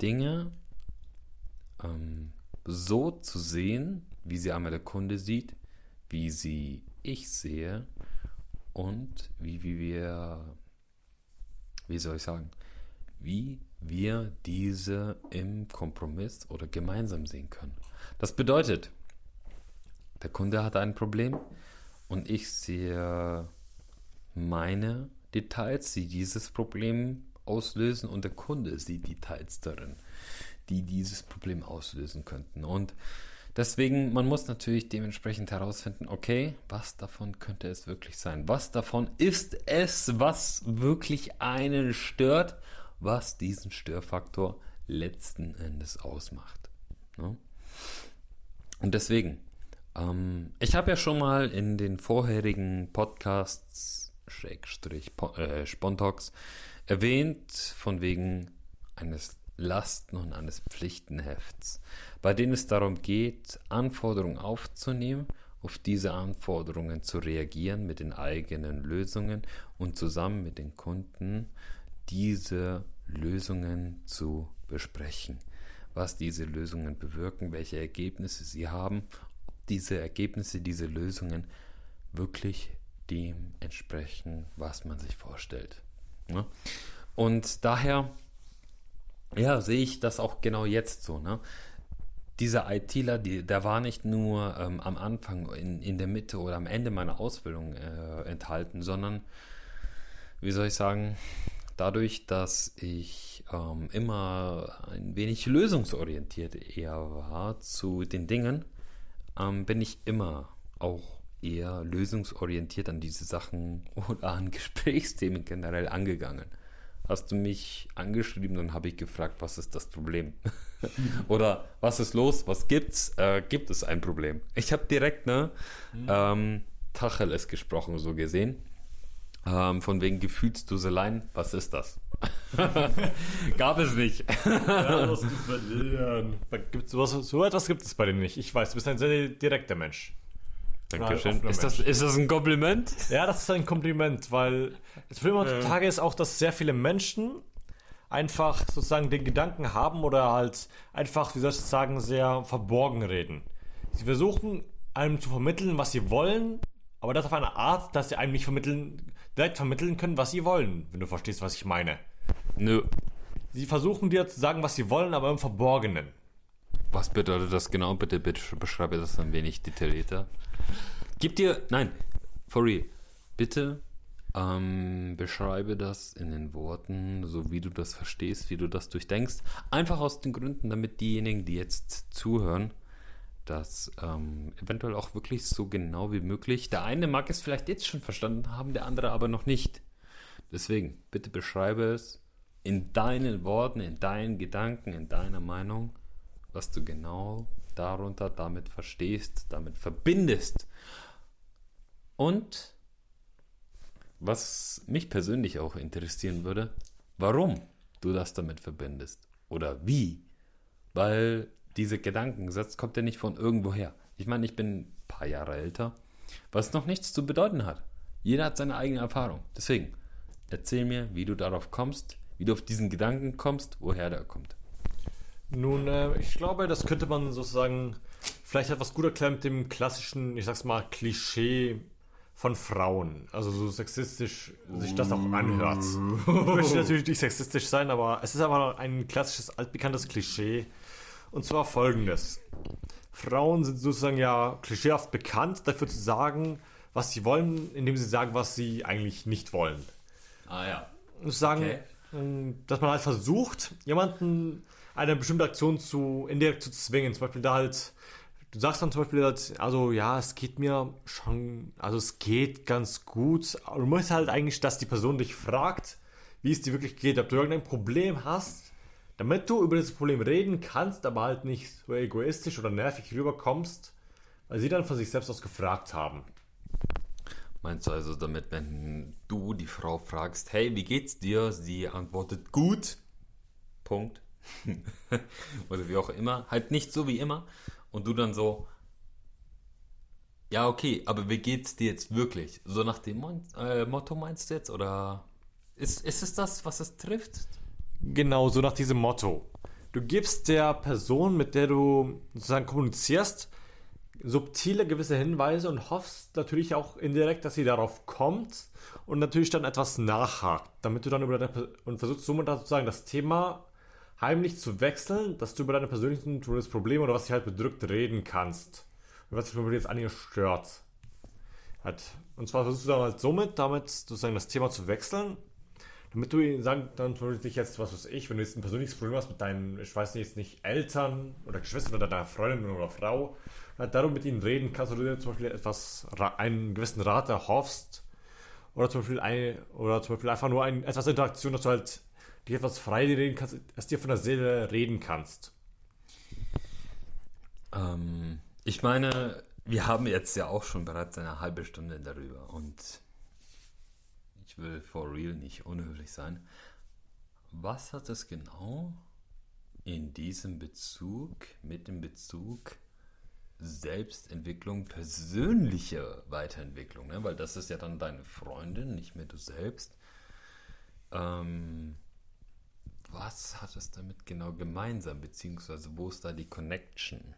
Dinge ähm, so zu sehen, wie sie einmal der Kunde sieht, wie sie ich sehe und wie, wie wir, wie soll ich sagen, wie wir diese im Kompromiss oder gemeinsam sehen können. Das bedeutet, der Kunde hat ein Problem und ich sehe meine Details, die dieses Problem auslösen und der Kunde sieht Details darin, die dieses Problem auslösen könnten. Und deswegen, man muss natürlich dementsprechend herausfinden, okay, was davon könnte es wirklich sein? Was davon ist es, was wirklich einen stört, was diesen Störfaktor letzten Endes ausmacht? Ne? Und deswegen, ähm, ich habe ja schon mal in den vorherigen Podcasts, Schrägstrich, äh, Spontox, erwähnt, von wegen eines Lasten- und eines Pflichtenhefts, bei denen es darum geht, Anforderungen aufzunehmen, auf diese Anforderungen zu reagieren mit den eigenen Lösungen und zusammen mit den Kunden diese Lösungen zu besprechen. Was diese Lösungen bewirken, welche Ergebnisse sie haben, diese Ergebnisse, diese Lösungen wirklich dem entsprechen, was man sich vorstellt. Ne? Und daher, ja, sehe ich das auch genau jetzt so. Ne? Dieser ITler, die, der war nicht nur ähm, am Anfang, in, in der Mitte oder am Ende meiner Ausbildung äh, enthalten, sondern, wie soll ich sagen, dadurch, dass ich ähm, immer ein wenig lösungsorientiert eher war zu den Dingen, ähm, bin ich immer auch eher lösungsorientiert an diese Sachen oder an Gesprächsthemen generell angegangen. Hast du mich angeschrieben, dann habe ich gefragt, was ist das Problem? oder was ist los? Was gibt's? Äh, gibt es ein Problem? Ich habe direkt ne mhm. ähm, Tacheles gesprochen, so gesehen. Ähm, von wegen Gefühlsduseleien, was ist das? Gab es nicht. ja, gibt's bei dir? Gibt's, was, so etwas gibt es bei dir nicht. Ich weiß, du bist ein sehr direkter Mensch. Dankeschön. Ist das, ist das ein Kompliment? Ja, das ist ein Kompliment, weil das Problem heutzutage ist auch, dass sehr viele Menschen einfach sozusagen den Gedanken haben oder halt einfach, wie soll ich sagen, sehr verborgen reden. Sie versuchen einem zu vermitteln, was sie wollen, aber das auf eine Art, dass sie einem nicht vermitteln, direkt vermitteln können, was sie wollen, wenn du verstehst, was ich meine. Nö. Sie versuchen dir zu sagen, was sie wollen, aber im Verborgenen. Was bedeutet das genau? Bitte, bitte beschreibe das ein wenig detaillierter. Gib dir, nein, for real, bitte ähm, beschreibe das in den Worten, so wie du das verstehst, wie du das durchdenkst. Einfach aus den Gründen, damit diejenigen, die jetzt zuhören, das ähm, eventuell auch wirklich so genau wie möglich. Der eine mag es vielleicht jetzt schon verstanden haben, der andere aber noch nicht. Deswegen, bitte beschreibe es in deinen Worten, in deinen Gedanken, in deiner Meinung, was du genau darunter damit verstehst, damit verbindest. Und was mich persönlich auch interessieren würde, warum du das damit verbindest oder wie. Weil dieser Gedankensatz kommt ja nicht von irgendwoher. Ich meine, ich bin ein paar Jahre älter, was noch nichts zu bedeuten hat. Jeder hat seine eigene Erfahrung. Deswegen, erzähl mir, wie du darauf kommst, wie du auf diesen Gedanken kommst, woher der kommt. Nun, äh, ich glaube, das könnte man sozusagen vielleicht etwas gut erklären mit dem klassischen, ich sag's mal, Klischee von Frauen. Also so sexistisch sich das auch anhört. Ich möchte natürlich nicht sexistisch sein, aber es ist aber ein klassisches, altbekanntes Klischee. Und zwar folgendes. Frauen sind sozusagen ja klischeehaft bekannt dafür zu sagen, was sie wollen, indem sie sagen, was sie eigentlich nicht wollen. Ah ja. Und sagen, okay. Ähm, dass man halt versucht, jemanden eine bestimmte Aktion zu indirekt zu zwingen. Zum Beispiel da halt, du sagst dann zum Beispiel halt, also ja, es geht mir schon, also es geht ganz gut. Aber du möchtest halt eigentlich, dass die Person dich fragt, wie es dir wirklich geht, ob du irgendein Problem hast, damit du über das Problem reden kannst, aber halt nicht so egoistisch oder nervig rüberkommst, weil sie dann von sich selbst aus gefragt haben. Meinst du also damit, wenn du die Frau fragst, hey, wie geht's dir? Sie antwortet gut. Punkt. Oder wie auch immer. Halt nicht so wie immer. Und du dann so, ja, okay, aber wie geht's dir jetzt wirklich? So nach dem Mon äh, Motto meinst du jetzt? Oder ist, ist es das, was es trifft? Genau, so nach diesem Motto. Du gibst der Person, mit der du sozusagen kommunizierst, subtile gewisse Hinweise und hoffst natürlich auch indirekt, dass sie darauf kommt und natürlich dann etwas nachhakt, damit du dann über deine und versuchst somit sozusagen das Thema heimlich zu wechseln, dass du über deine persönlichen Probleme oder was dich halt bedrückt reden kannst. Und was dich jetzt an ihr stört. Und zwar versuchst du dann halt somit, damit sozusagen das Thema zu wechseln, damit du ihnen sagen, dann dich jetzt, was weiß ich, wenn du jetzt ein persönliches Problem hast mit deinen, ich weiß nicht, jetzt nicht Eltern oder Geschwistern oder deiner Freundin oder Frau, halt darum mit ihnen reden kannst oder du dir zum Beispiel etwas, einen gewissen Rat erhoffst oder zum Beispiel, ein, oder zum Beispiel einfach nur ein, etwas Interaktion, dass du halt dich etwas frei reden kannst, dass dir von der Seele reden kannst. Ähm, ich meine, wir haben jetzt ja auch schon bereits eine halbe Stunde darüber und ich will for real nicht unhöflich sein. Was hat es genau in diesem Bezug, mit dem Bezug Selbstentwicklung, persönliche Weiterentwicklung, ne? weil das ist ja dann deine Freundin, nicht mehr du selbst. Ähm, was hat es damit genau gemeinsam, beziehungsweise wo ist da die Connection?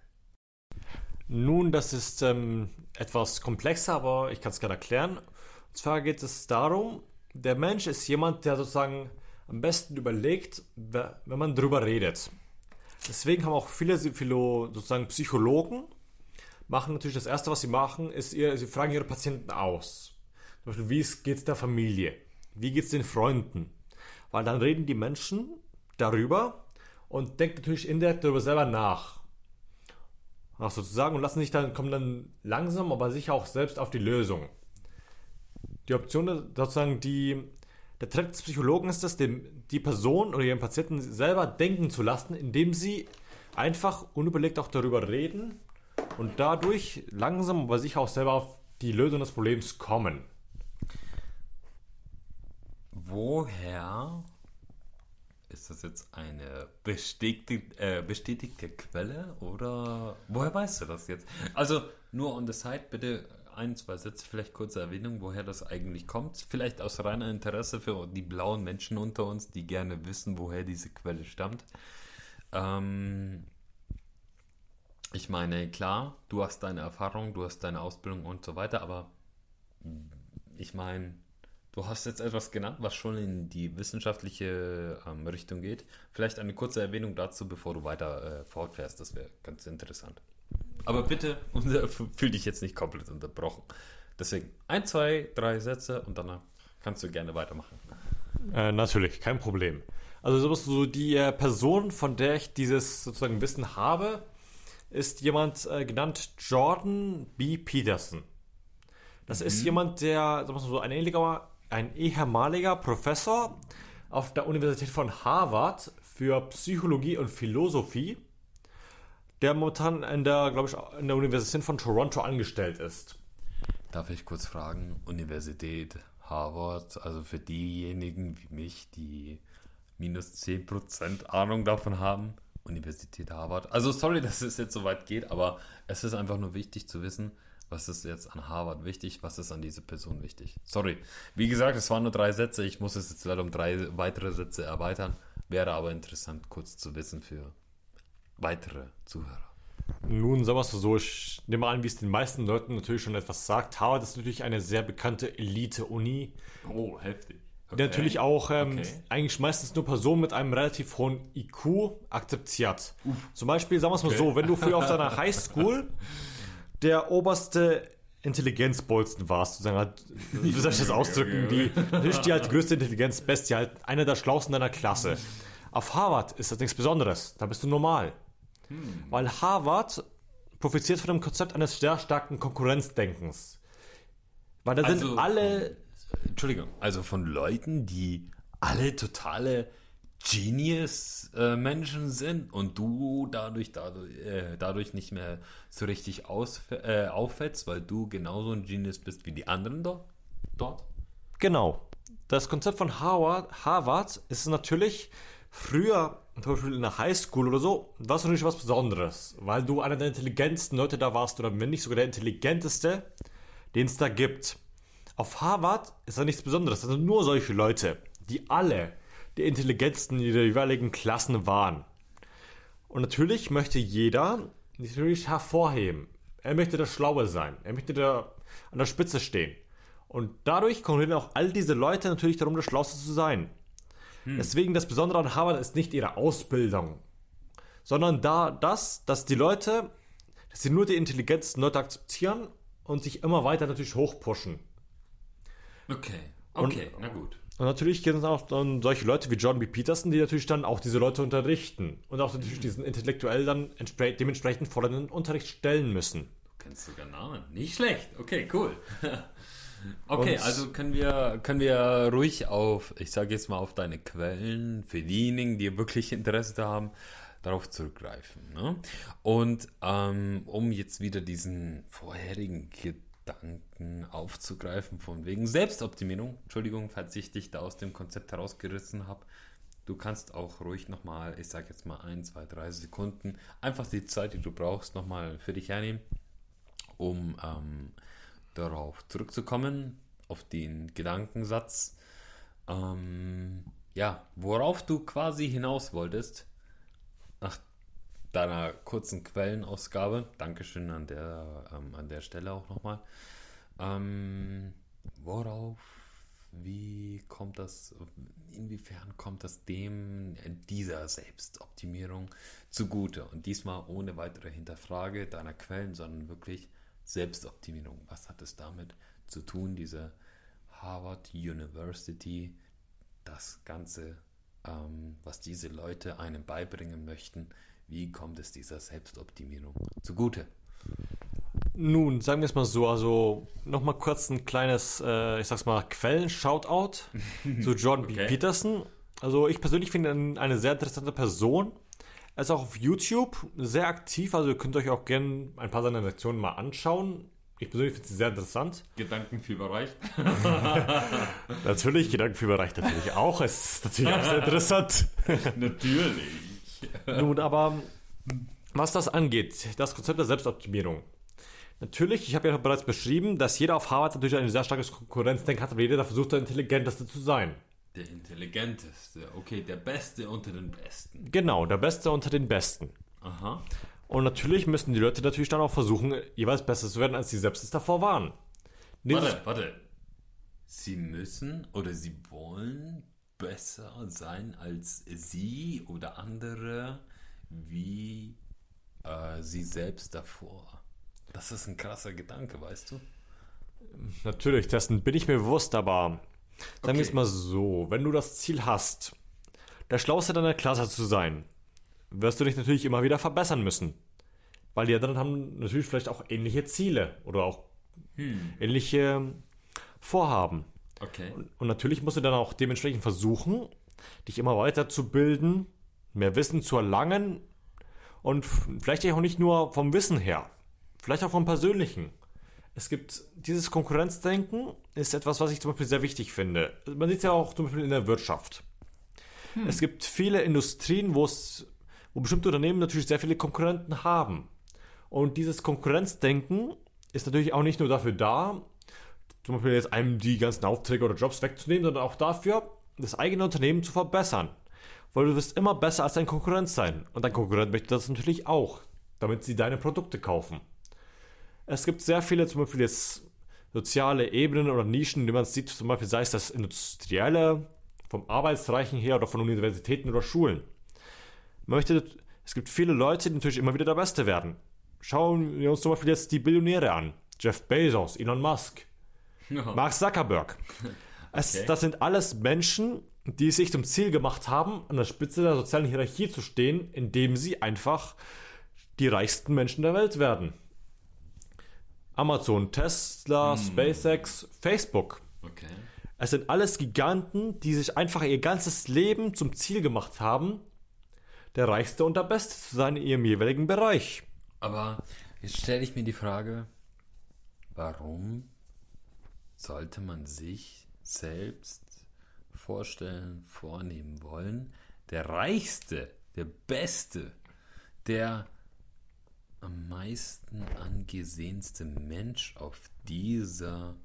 Nun, das ist ähm, etwas komplexer, aber ich kann es gerne erklären. Und zwar geht es darum, der Mensch ist jemand, der sozusagen am besten überlegt, wenn man drüber redet. Deswegen haben auch viele sozusagen Psychologen, machen natürlich das Erste, was sie machen, ist, ihr, sie fragen ihre Patienten aus. Zum Beispiel, wie geht es der Familie? Wie geht es den Freunden? Weil dann reden die Menschen darüber und denken natürlich indirekt darüber selber nach. Ach, sozusagen und lassen sich dann, kommen dann langsam, aber sicher auch selbst auf die Lösung. Die Option sozusagen, die, der Trick des Psychologen ist es, die Person oder ihren Patienten selber denken zu lassen, indem sie einfach unüberlegt auch darüber reden und dadurch langsam, aber sicher auch selber auf die Lösung des Problems kommen. Woher ist das jetzt eine bestätigte, äh, bestätigte Quelle oder woher weißt du das jetzt? Also nur on the side, bitte ein, zwei Sätze, vielleicht kurze Erwähnung, woher das eigentlich kommt. Vielleicht aus reiner Interesse für die blauen Menschen unter uns, die gerne wissen, woher diese Quelle stammt. Ähm, ich meine, klar, du hast deine Erfahrung, du hast deine Ausbildung und so weiter, aber ich meine, du hast jetzt etwas genannt, was schon in die wissenschaftliche ähm, Richtung geht. Vielleicht eine kurze Erwähnung dazu, bevor du weiter äh, fortfährst, das wäre ganz interessant. Aber bitte, fühl dich jetzt nicht komplett unterbrochen. Deswegen ein, zwei, drei Sätze und danach kannst du gerne weitermachen. Äh, natürlich, kein Problem. Also so die äh, Person, von der ich dieses sozusagen Wissen habe, ist jemand äh, genannt Jordan B. Peterson. Das mhm. ist jemand, der, so, ein ehemaliger, ein ehemaliger Professor auf der Universität von Harvard für Psychologie und Philosophie, der momentan in der, glaube ich, in der Universität von Toronto angestellt ist. Darf ich kurz fragen, Universität Harvard, also für diejenigen wie mich, die minus 10% Ahnung davon haben, Universität Harvard. Also sorry, dass es jetzt so weit geht, aber es ist einfach nur wichtig zu wissen, was ist jetzt an Harvard wichtig, was ist an diese Person wichtig. Sorry. Wie gesagt, es waren nur drei Sätze. Ich muss es jetzt leider um drei weitere Sätze erweitern. Wäre aber interessant, kurz zu wissen für weitere Zuhörer. Nun, sagen wir es so, ich nehme an, wie es den meisten Leuten natürlich schon etwas sagt. Harvard ist natürlich eine sehr bekannte Elite-Uni. Oh, heftig. Okay. natürlich auch ähm, okay. eigentlich meistens nur Personen mit einem relativ hohen IQ akzeptiert. Uff. Zum Beispiel, sagen wir es mal okay. so, wenn du früher auf deiner Highschool der oberste Intelligenzbolzen warst, sozusagen, wie soll ich das ausdrücken? Die, nicht die halt größte Intelligenz, beste, halt einer der Schlausten deiner Klasse. Auf Harvard ist das nichts Besonderes, da bist du normal. Hm. Weil Harvard profitiert von dem Konzept eines sehr starken Konkurrenzdenkens. Weil da also, sind alle Entschuldigung, also von Leuten, die alle totale Genius-Menschen äh, sind und du dadurch, dadurch, äh, dadurch nicht mehr so richtig aus, äh, auffällst, weil du genauso ein Genius bist wie die anderen dort? dort? Genau. Das Konzept von Harvard, Harvard ist natürlich früher, zum Beispiel in der Highschool oder so, war es natürlich was Besonderes, weil du einer der intelligentesten Leute da warst oder wenn nicht sogar der intelligenteste, den es da gibt. Auf Harvard ist da nichts Besonderes. Das sind nur solche Leute, die alle die intelligentesten in ihrer jeweiligen Klassen waren. Und natürlich möchte jeder natürlich hervorheben. Er möchte der Schlaue sein. Er möchte der, an der Spitze stehen. Und dadurch konkurrieren auch all diese Leute natürlich darum, der Schlauste zu sein. Hm. Deswegen das Besondere an Harvard ist nicht ihre Ausbildung, sondern da das, dass die Leute, dass sie nur die intelligentesten Leute akzeptieren und sich immer weiter natürlich hochpushen. Okay, okay, und, na gut. Und natürlich gibt es auch dann solche Leute wie John B. Peterson, die natürlich dann auch diese Leute unterrichten und auch natürlich diesen intellektuell dann dementsprechend fordernden Unterricht stellen müssen. Du kennst sogar Namen. Nicht schlecht. Okay, cool. okay, und also können wir, können wir ruhig auf, ich sage jetzt mal auf deine Quellen, für diejenigen, die wirklich Interesse haben, darauf zurückgreifen. Ne? Und ähm, um jetzt wieder diesen vorherigen Gedanken aufzugreifen, von wegen Selbstoptimierung, Entschuldigung, falls ich dich da aus dem Konzept herausgerissen habe, du kannst auch ruhig nochmal, ich sage jetzt mal ein, zwei, drei Sekunden, einfach die Zeit, die du brauchst, nochmal für dich hernehmen, um ähm, darauf zurückzukommen, auf den Gedankensatz, ähm, ja, worauf du quasi hinaus wolltest, nach deiner kurzen Quellenausgabe. Dankeschön an der, ähm, an der Stelle auch nochmal. Ähm, worauf, wie kommt das, inwiefern kommt das dem, dieser Selbstoptimierung zugute? Und diesmal ohne weitere Hinterfrage deiner Quellen, sondern wirklich Selbstoptimierung. Was hat es damit zu tun, diese Harvard University, das Ganze ähm, was diese Leute einem beibringen möchten. Wie kommt es dieser Selbstoptimierung zugute? Nun, sagen wir es mal so, also nochmal kurz ein kleines, äh, ich sag's mal, Quellen-Shoutout zu Jordan okay. B. Peterson. Also ich persönlich finde ihn eine sehr interessante Person. Er ist auch auf YouTube sehr aktiv, also ihr könnt euch auch gerne ein paar seiner Lektionen mal anschauen. Ich persönlich finde sie sehr interessant. Gedankenfieberreich. natürlich, Gedankenfieberreich natürlich auch. Es ist natürlich auch sehr interessant. natürlich. Nun, aber was das angeht, das Konzept der Selbstoptimierung. Natürlich, ich habe ja bereits beschrieben, dass jeder auf Harvard natürlich eine sehr starke Konkurrenzdenk hat, aber jeder versucht, der Intelligenteste zu sein. Der Intelligenteste, okay, der Beste unter den Besten. Genau, der Beste unter den Besten. Aha. Und natürlich müssen die Leute natürlich dann auch versuchen, jeweils besser zu werden, als sie selbst es davor waren. Dieses warte, warte. Sie müssen oder sie wollen besser sein als sie oder andere wie äh, sie selbst davor. Das ist ein krasser Gedanke, weißt du? Natürlich, dessen bin ich mir bewusst, aber sagen okay. wir es mal so, wenn du das Ziel hast, der Schlauste deiner Klasse zu sein, wirst du dich natürlich immer wieder verbessern müssen. Weil die anderen haben natürlich vielleicht auch ähnliche Ziele oder auch hm. ähnliche Vorhaben. Okay. Und, und, natürlich musst du dann auch dementsprechend versuchen, dich immer weiter zu bilden, mehr Wissen zu erlangen und vielleicht auch nicht nur vom Wissen her, vielleicht auch vom Persönlichen. Es gibt dieses Konkurrenzdenken, ist etwas, was ich zum Beispiel sehr wichtig finde. Man sieht es ja auch zum Beispiel in der Wirtschaft. Hm. Es gibt viele Industrien, wo es wo bestimmte Unternehmen natürlich sehr viele Konkurrenten haben. Und dieses Konkurrenzdenken ist natürlich auch nicht nur dafür da, zum Beispiel jetzt einem die ganzen Aufträge oder Jobs wegzunehmen, sondern auch dafür, das eigene Unternehmen zu verbessern. Weil du wirst immer besser als dein Konkurrent sein. Und dein Konkurrent möchte das natürlich auch, damit sie deine Produkte kaufen. Es gibt sehr viele, zum Beispiel jetzt soziale Ebenen oder Nischen, die man sieht, zum Beispiel sei es das Industrielle, vom Arbeitsreichen her oder von Universitäten oder Schulen möchte, es gibt viele Leute, die natürlich immer wieder der Beste werden. Schauen wir uns zum Beispiel jetzt die Billionäre an. Jeff Bezos, Elon Musk, oh. Mark Zuckerberg. Es, okay. Das sind alles Menschen, die sich zum Ziel gemacht haben, an der Spitze der sozialen Hierarchie zu stehen, indem sie einfach die reichsten Menschen der Welt werden. Amazon, Tesla, hm. SpaceX, Facebook. Okay. Es sind alles Giganten, die sich einfach ihr ganzes Leben zum Ziel gemacht haben, der Reichste und der Beste zu sein in ihrem jeweiligen Bereich. Aber jetzt stelle ich mir die Frage, warum sollte man sich selbst vorstellen, vornehmen wollen, der Reichste, der Beste, der am meisten angesehenste Mensch auf dieser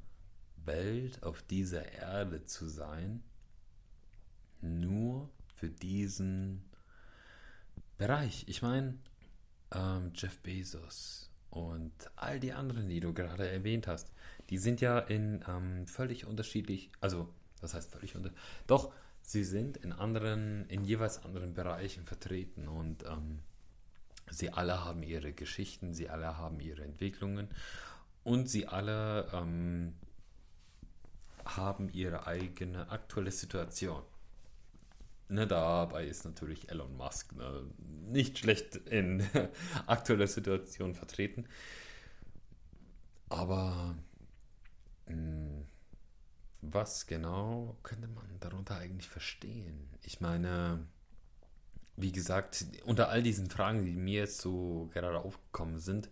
Welt, auf dieser Erde zu sein, nur für diesen Bereich. Ich meine, ähm, Jeff Bezos, und all die anderen, die du gerade erwähnt hast, die sind ja in ähm, völlig unterschiedlich, also das heißt völlig unter, doch sie sind in anderen, in jeweils anderen Bereichen vertreten und ähm, sie alle haben ihre Geschichten, sie alle haben ihre Entwicklungen und sie alle ähm, haben ihre eigene aktuelle Situation. Ne, dabei ist natürlich Elon Musk ne, nicht schlecht in aktueller Situation vertreten. Aber mh, hm, was genau könnte man darunter eigentlich verstehen? Ich meine, wie gesagt, unter all diesen Fragen, die mir jetzt so gerade aufgekommen sind,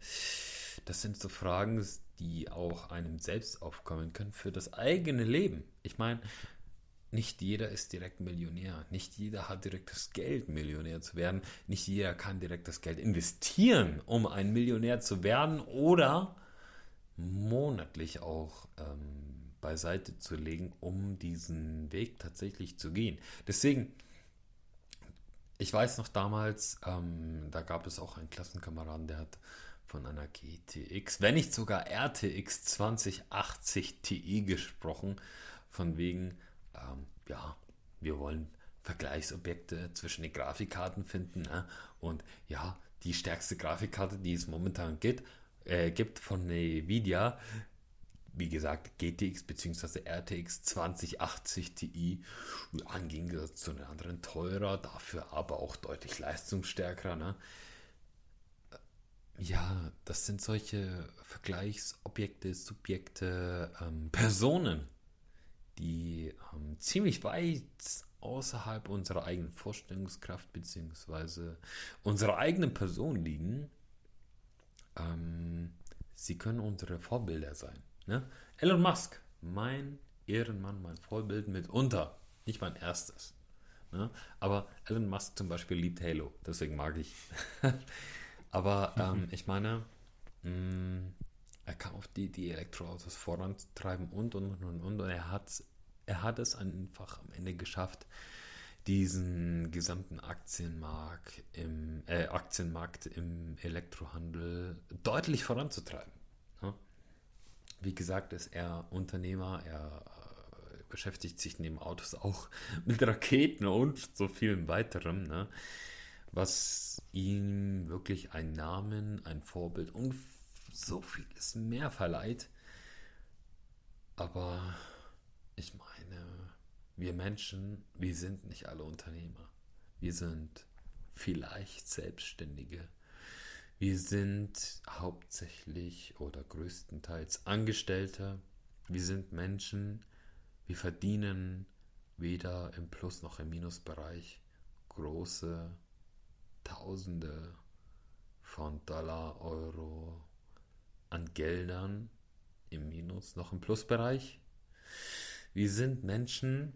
das sind so Fragen, die auch einem selbst aufkommen können für das eigene Leben. Ich meine, nicht jeder ist direkt Millionär. Nicht jeder hat direkt das Geld, Millionär zu werden. Nicht jeder kann direkt das Geld investieren, um ein Millionär zu werden oder monatlich auch ähm, beiseite zu legen, um diesen Weg tatsächlich zu gehen. Deswegen, ich weiß noch damals, ähm, da gab es auch einen Klassenkameraden, der hat von einer GTX, wenn nicht sogar RTX 2080 Ti gesprochen, von wegen, ähm, ja, wir wollen Vergleichsobjekte zwischen den Grafikkarten finden ne? und ja, die stärkste Grafikkarte, die es momentan gibt, äh, gibt von Nvidia, wie gesagt, GTX bzw. RTX 2080 Ti, Gegensatz zu den anderen teurer, dafür aber auch deutlich leistungsstärker. Ne? Ja, das sind solche Vergleichsobjekte, Subjekte, ähm, Personen, die ähm, ziemlich weit außerhalb unserer eigenen Vorstellungskraft bzw. unserer eigenen Person liegen. Ähm, sie können unsere Vorbilder sein. Ne? Elon Musk, mein Ehrenmann, mein Vorbild mitunter, nicht mein erstes. Ne? Aber Elon Musk zum Beispiel liebt Halo, deswegen mag ich. Aber ähm, ich meine, mh, mm, er kam auf die Idee, Elektroautos voranzutreiben und, und, und, und, und. er hat, er hat es einfach am Ende geschafft, diesen gesamten Aktienmarkt im, äh, Aktienmarkt im Elektrohandel deutlich voranzutreiben. Wie gesagt, ist er Unternehmer, er äh, beschäftigt sich neben Autos auch mit Raketen und so vielem weiterem. Ne? was ihm wirklich einen Namen, ein Vorbild und so vieles mehr verleiht. Aber ich meine, wir Menschen, wir sind nicht alle Unternehmer. Wir sind vielleicht Selbstständige. Wir sind hauptsächlich oder größtenteils Angestellte. Wir sind Menschen. Wir verdienen weder im Plus- noch im Minusbereich große Tausende von Dollar, Euro an Geldern im Minus, noch im Plusbereich. Wir sind Menschen,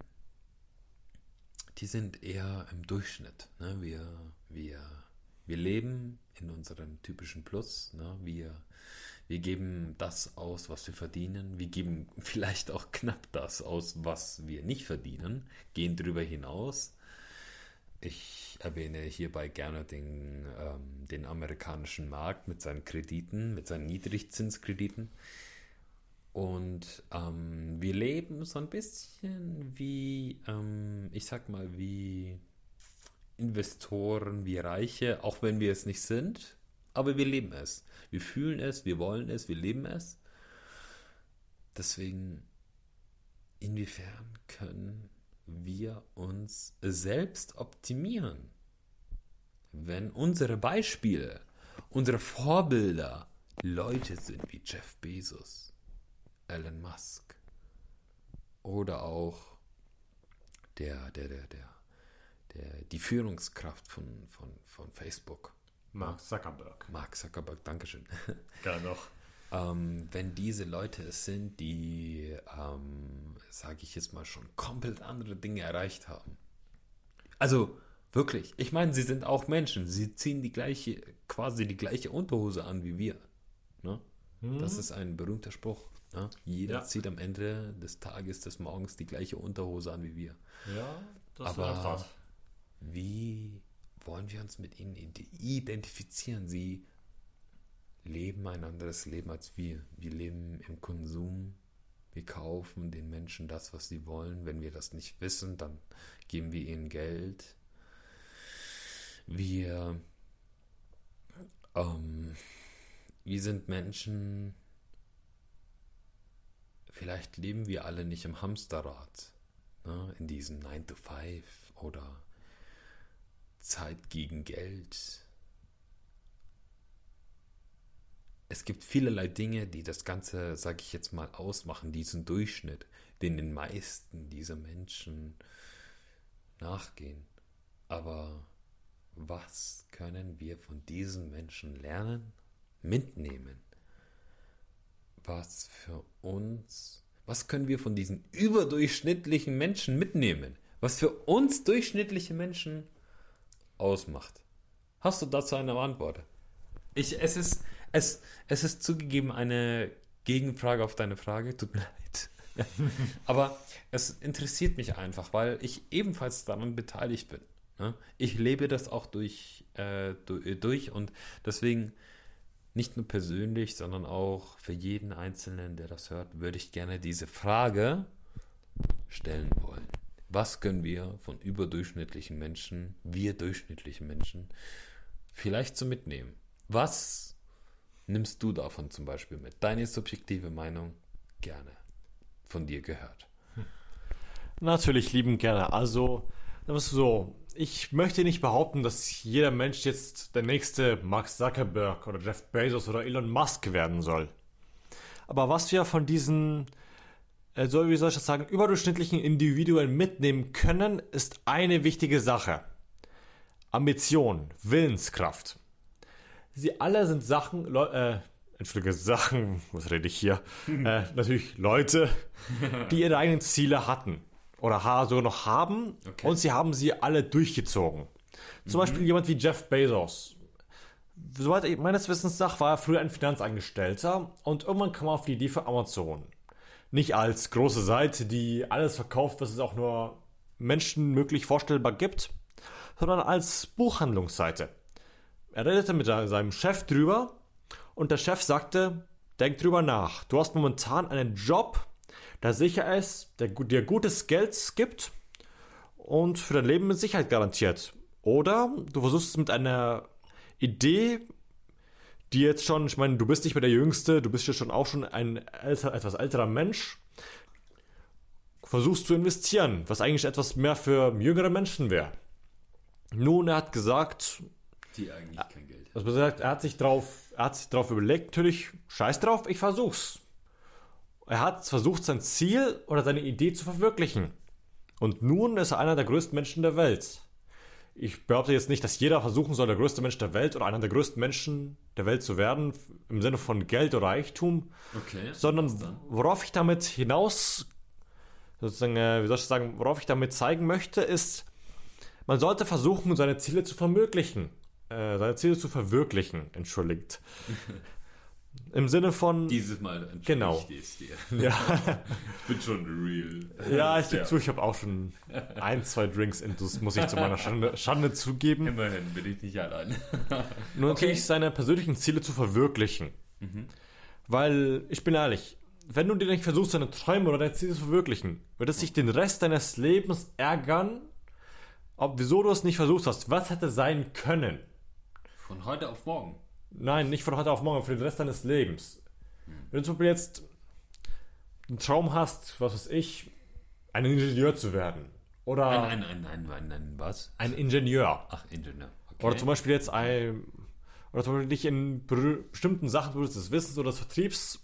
die sind eher im Durchschnitt. Ne? Wir, wir, wir leben in unserem typischen Plus. Ne? Wir, wir geben das aus, was wir verdienen. Wir geben vielleicht auch knapp das aus, was wir nicht verdienen, gehen darüber hinaus. Ich erwähne hierbei gerne den, ähm, den amerikanischen Markt mit seinen Krediten, mit seinen Niedrigzinskrediten. Und ähm, wir leben so ein bisschen wie, ähm, ich sag mal, wie Investoren, wie Reiche, auch wenn wir es nicht sind, aber wir leben es. Wir fühlen es, wir wollen es, wir leben es. Deswegen, inwiefern können wir uns selbst optimieren. Wenn unsere Beispiele, unsere Vorbilder Leute sind wie Jeff Bezos, Elon Musk oder auch der, der, der, der, der die Führungskraft von, von, von Facebook. Mark Zuckerberg. Mark Zuckerberg, Dankeschön. Gerne noch ähm, wenn diese Leute es sind, die, ähm, sage ich jetzt mal, schon komplett andere Dinge erreicht haben. Also wirklich, ich meine, sie sind auch Menschen. Sie ziehen die gleiche, quasi die gleiche Unterhose an wie wir. Ne? Mhm. Das ist ein berühmter Spruch. Ne? Jeder ja. zieht am Ende des Tages, des Morgens die gleiche Unterhose an wie wir. Ja, das Aber ist wie wollen wir uns mit ihnen identifizieren? Sie leben ein anderes Leben als wir. Wir leben im Konsum. Wir kaufen den Menschen das, was sie wollen. Wenn wir das nicht wissen, dann geben wir ihnen Geld. Wir, ähm, wir sind Menschen, vielleicht leben wir alle nicht im Hamsterrad, ne, in diesem 9 to 5 oder Zeit gegen Geld. Es gibt vielerlei Dinge, die das Ganze, sage ich jetzt mal, ausmachen, diesen Durchschnitt, den den meisten dieser Menschen nachgehen. Aber was können wir von diesen Menschen lernen, mitnehmen? Was für uns, was können wir von diesen überdurchschnittlichen Menschen mitnehmen? Was für uns durchschnittliche Menschen ausmacht. Hast du dazu eine Antwort? Ich, es ist, es, es ist zugegeben eine Gegenfrage auf deine Frage. Tut mir leid. Aber es interessiert mich einfach, weil ich ebenfalls daran beteiligt bin. Ne? Ich lebe das auch durch, äh, durch und deswegen nicht nur persönlich, sondern auch für jeden Einzelnen, der das hört, würde ich gerne diese Frage stellen wollen. Was können wir von überdurchschnittlichen Menschen, wir durchschnittlichen Menschen, vielleicht so mitnehmen? Was nimmst du davon zum Beispiel mit? Deine subjektive Meinung gerne von dir gehört. Natürlich lieben gerne. Also, so. Ich möchte nicht behaupten, dass jeder Mensch jetzt der nächste Mark Zuckerberg oder Jeff Bezos oder Elon Musk werden soll. Aber was wir von diesen so wie soll ich das sagen, überdurchschnittlichen Individuen mitnehmen können, ist eine wichtige Sache. Ambition, Willenskraft. Sie alle sind Sachen, Le äh, entschuldige, Sachen, was rede ich hier? äh, natürlich Leute, die ihre eigenen Ziele hatten oder sogar noch haben okay. und sie haben sie alle durchgezogen. Zum mhm. Beispiel jemand wie Jeff Bezos. Soweit ich meines Wissens nach war er früher ein Finanzangestellter und irgendwann kam er auf die Idee für Amazon nicht als große Seite, die alles verkauft, was es auch nur Menschen möglich vorstellbar gibt, sondern als Buchhandlungsseite. Er redete mit seinem Chef drüber und der Chef sagte, denk drüber nach. Du hast momentan einen Job, der sicher ist, der dir gutes Geld gibt und für dein Leben mit Sicherheit garantiert. Oder du versuchst es mit einer Idee die jetzt schon, ich meine, du bist nicht mehr der Jüngste, du bist ja schon auch schon ein älter, etwas älterer Mensch, versuchst zu investieren, was eigentlich etwas mehr für jüngere Menschen wäre. Nun, er hat gesagt, die eigentlich kein Geld. Also gesagt, er hat sich drauf, er hat sich drauf überlegt, natürlich, scheiß drauf, ich versuch's. Er hat versucht, sein Ziel oder seine Idee zu verwirklichen. Und nun ist er einer der größten Menschen der Welt ich behaupte jetzt nicht, dass jeder versuchen soll, der größte Mensch der Welt oder einer der größten Menschen der Welt zu werden, im Sinne von Geld oder Reichtum, okay, sondern worauf ich damit hinaus, sozusagen, äh, wie soll ich sagen, worauf ich damit zeigen möchte, ist, man sollte versuchen, seine Ziele zu verwirklichen. Äh, seine Ziele zu verwirklichen, entschuldigt. Im Sinne von. Dieses Mal genau. ich es dir. Ja. ich bin schon real. Ja, ich gebe ja. zu, ich habe auch schon ein, zwei Drinks intus, muss ich zu meiner Schande, Schande zugeben. Immerhin bin ich nicht allein. Nur okay. natürlich seine persönlichen Ziele zu verwirklichen. Mhm. Weil, ich bin ehrlich, wenn du dir nicht versuchst, deine Träume oder deine Ziele zu verwirklichen, wird es sich den Rest deines Lebens ärgern, ob wieso du es nicht versucht hast. Was hätte sein können? Von heute auf morgen. Nein, nicht von heute auf morgen, für den Rest deines Lebens. Wenn du zum Beispiel jetzt einen Traum hast, was weiß ich, ein Ingenieur zu werden. Oder. Ein, ein, ein, ein, ein, was? Ein Ingenieur. Ach, Ingenieur. Okay. Oder zum Beispiel jetzt ein. Oder zum Beispiel dich in bestimmten Sachen des Wissens oder des Vertriebs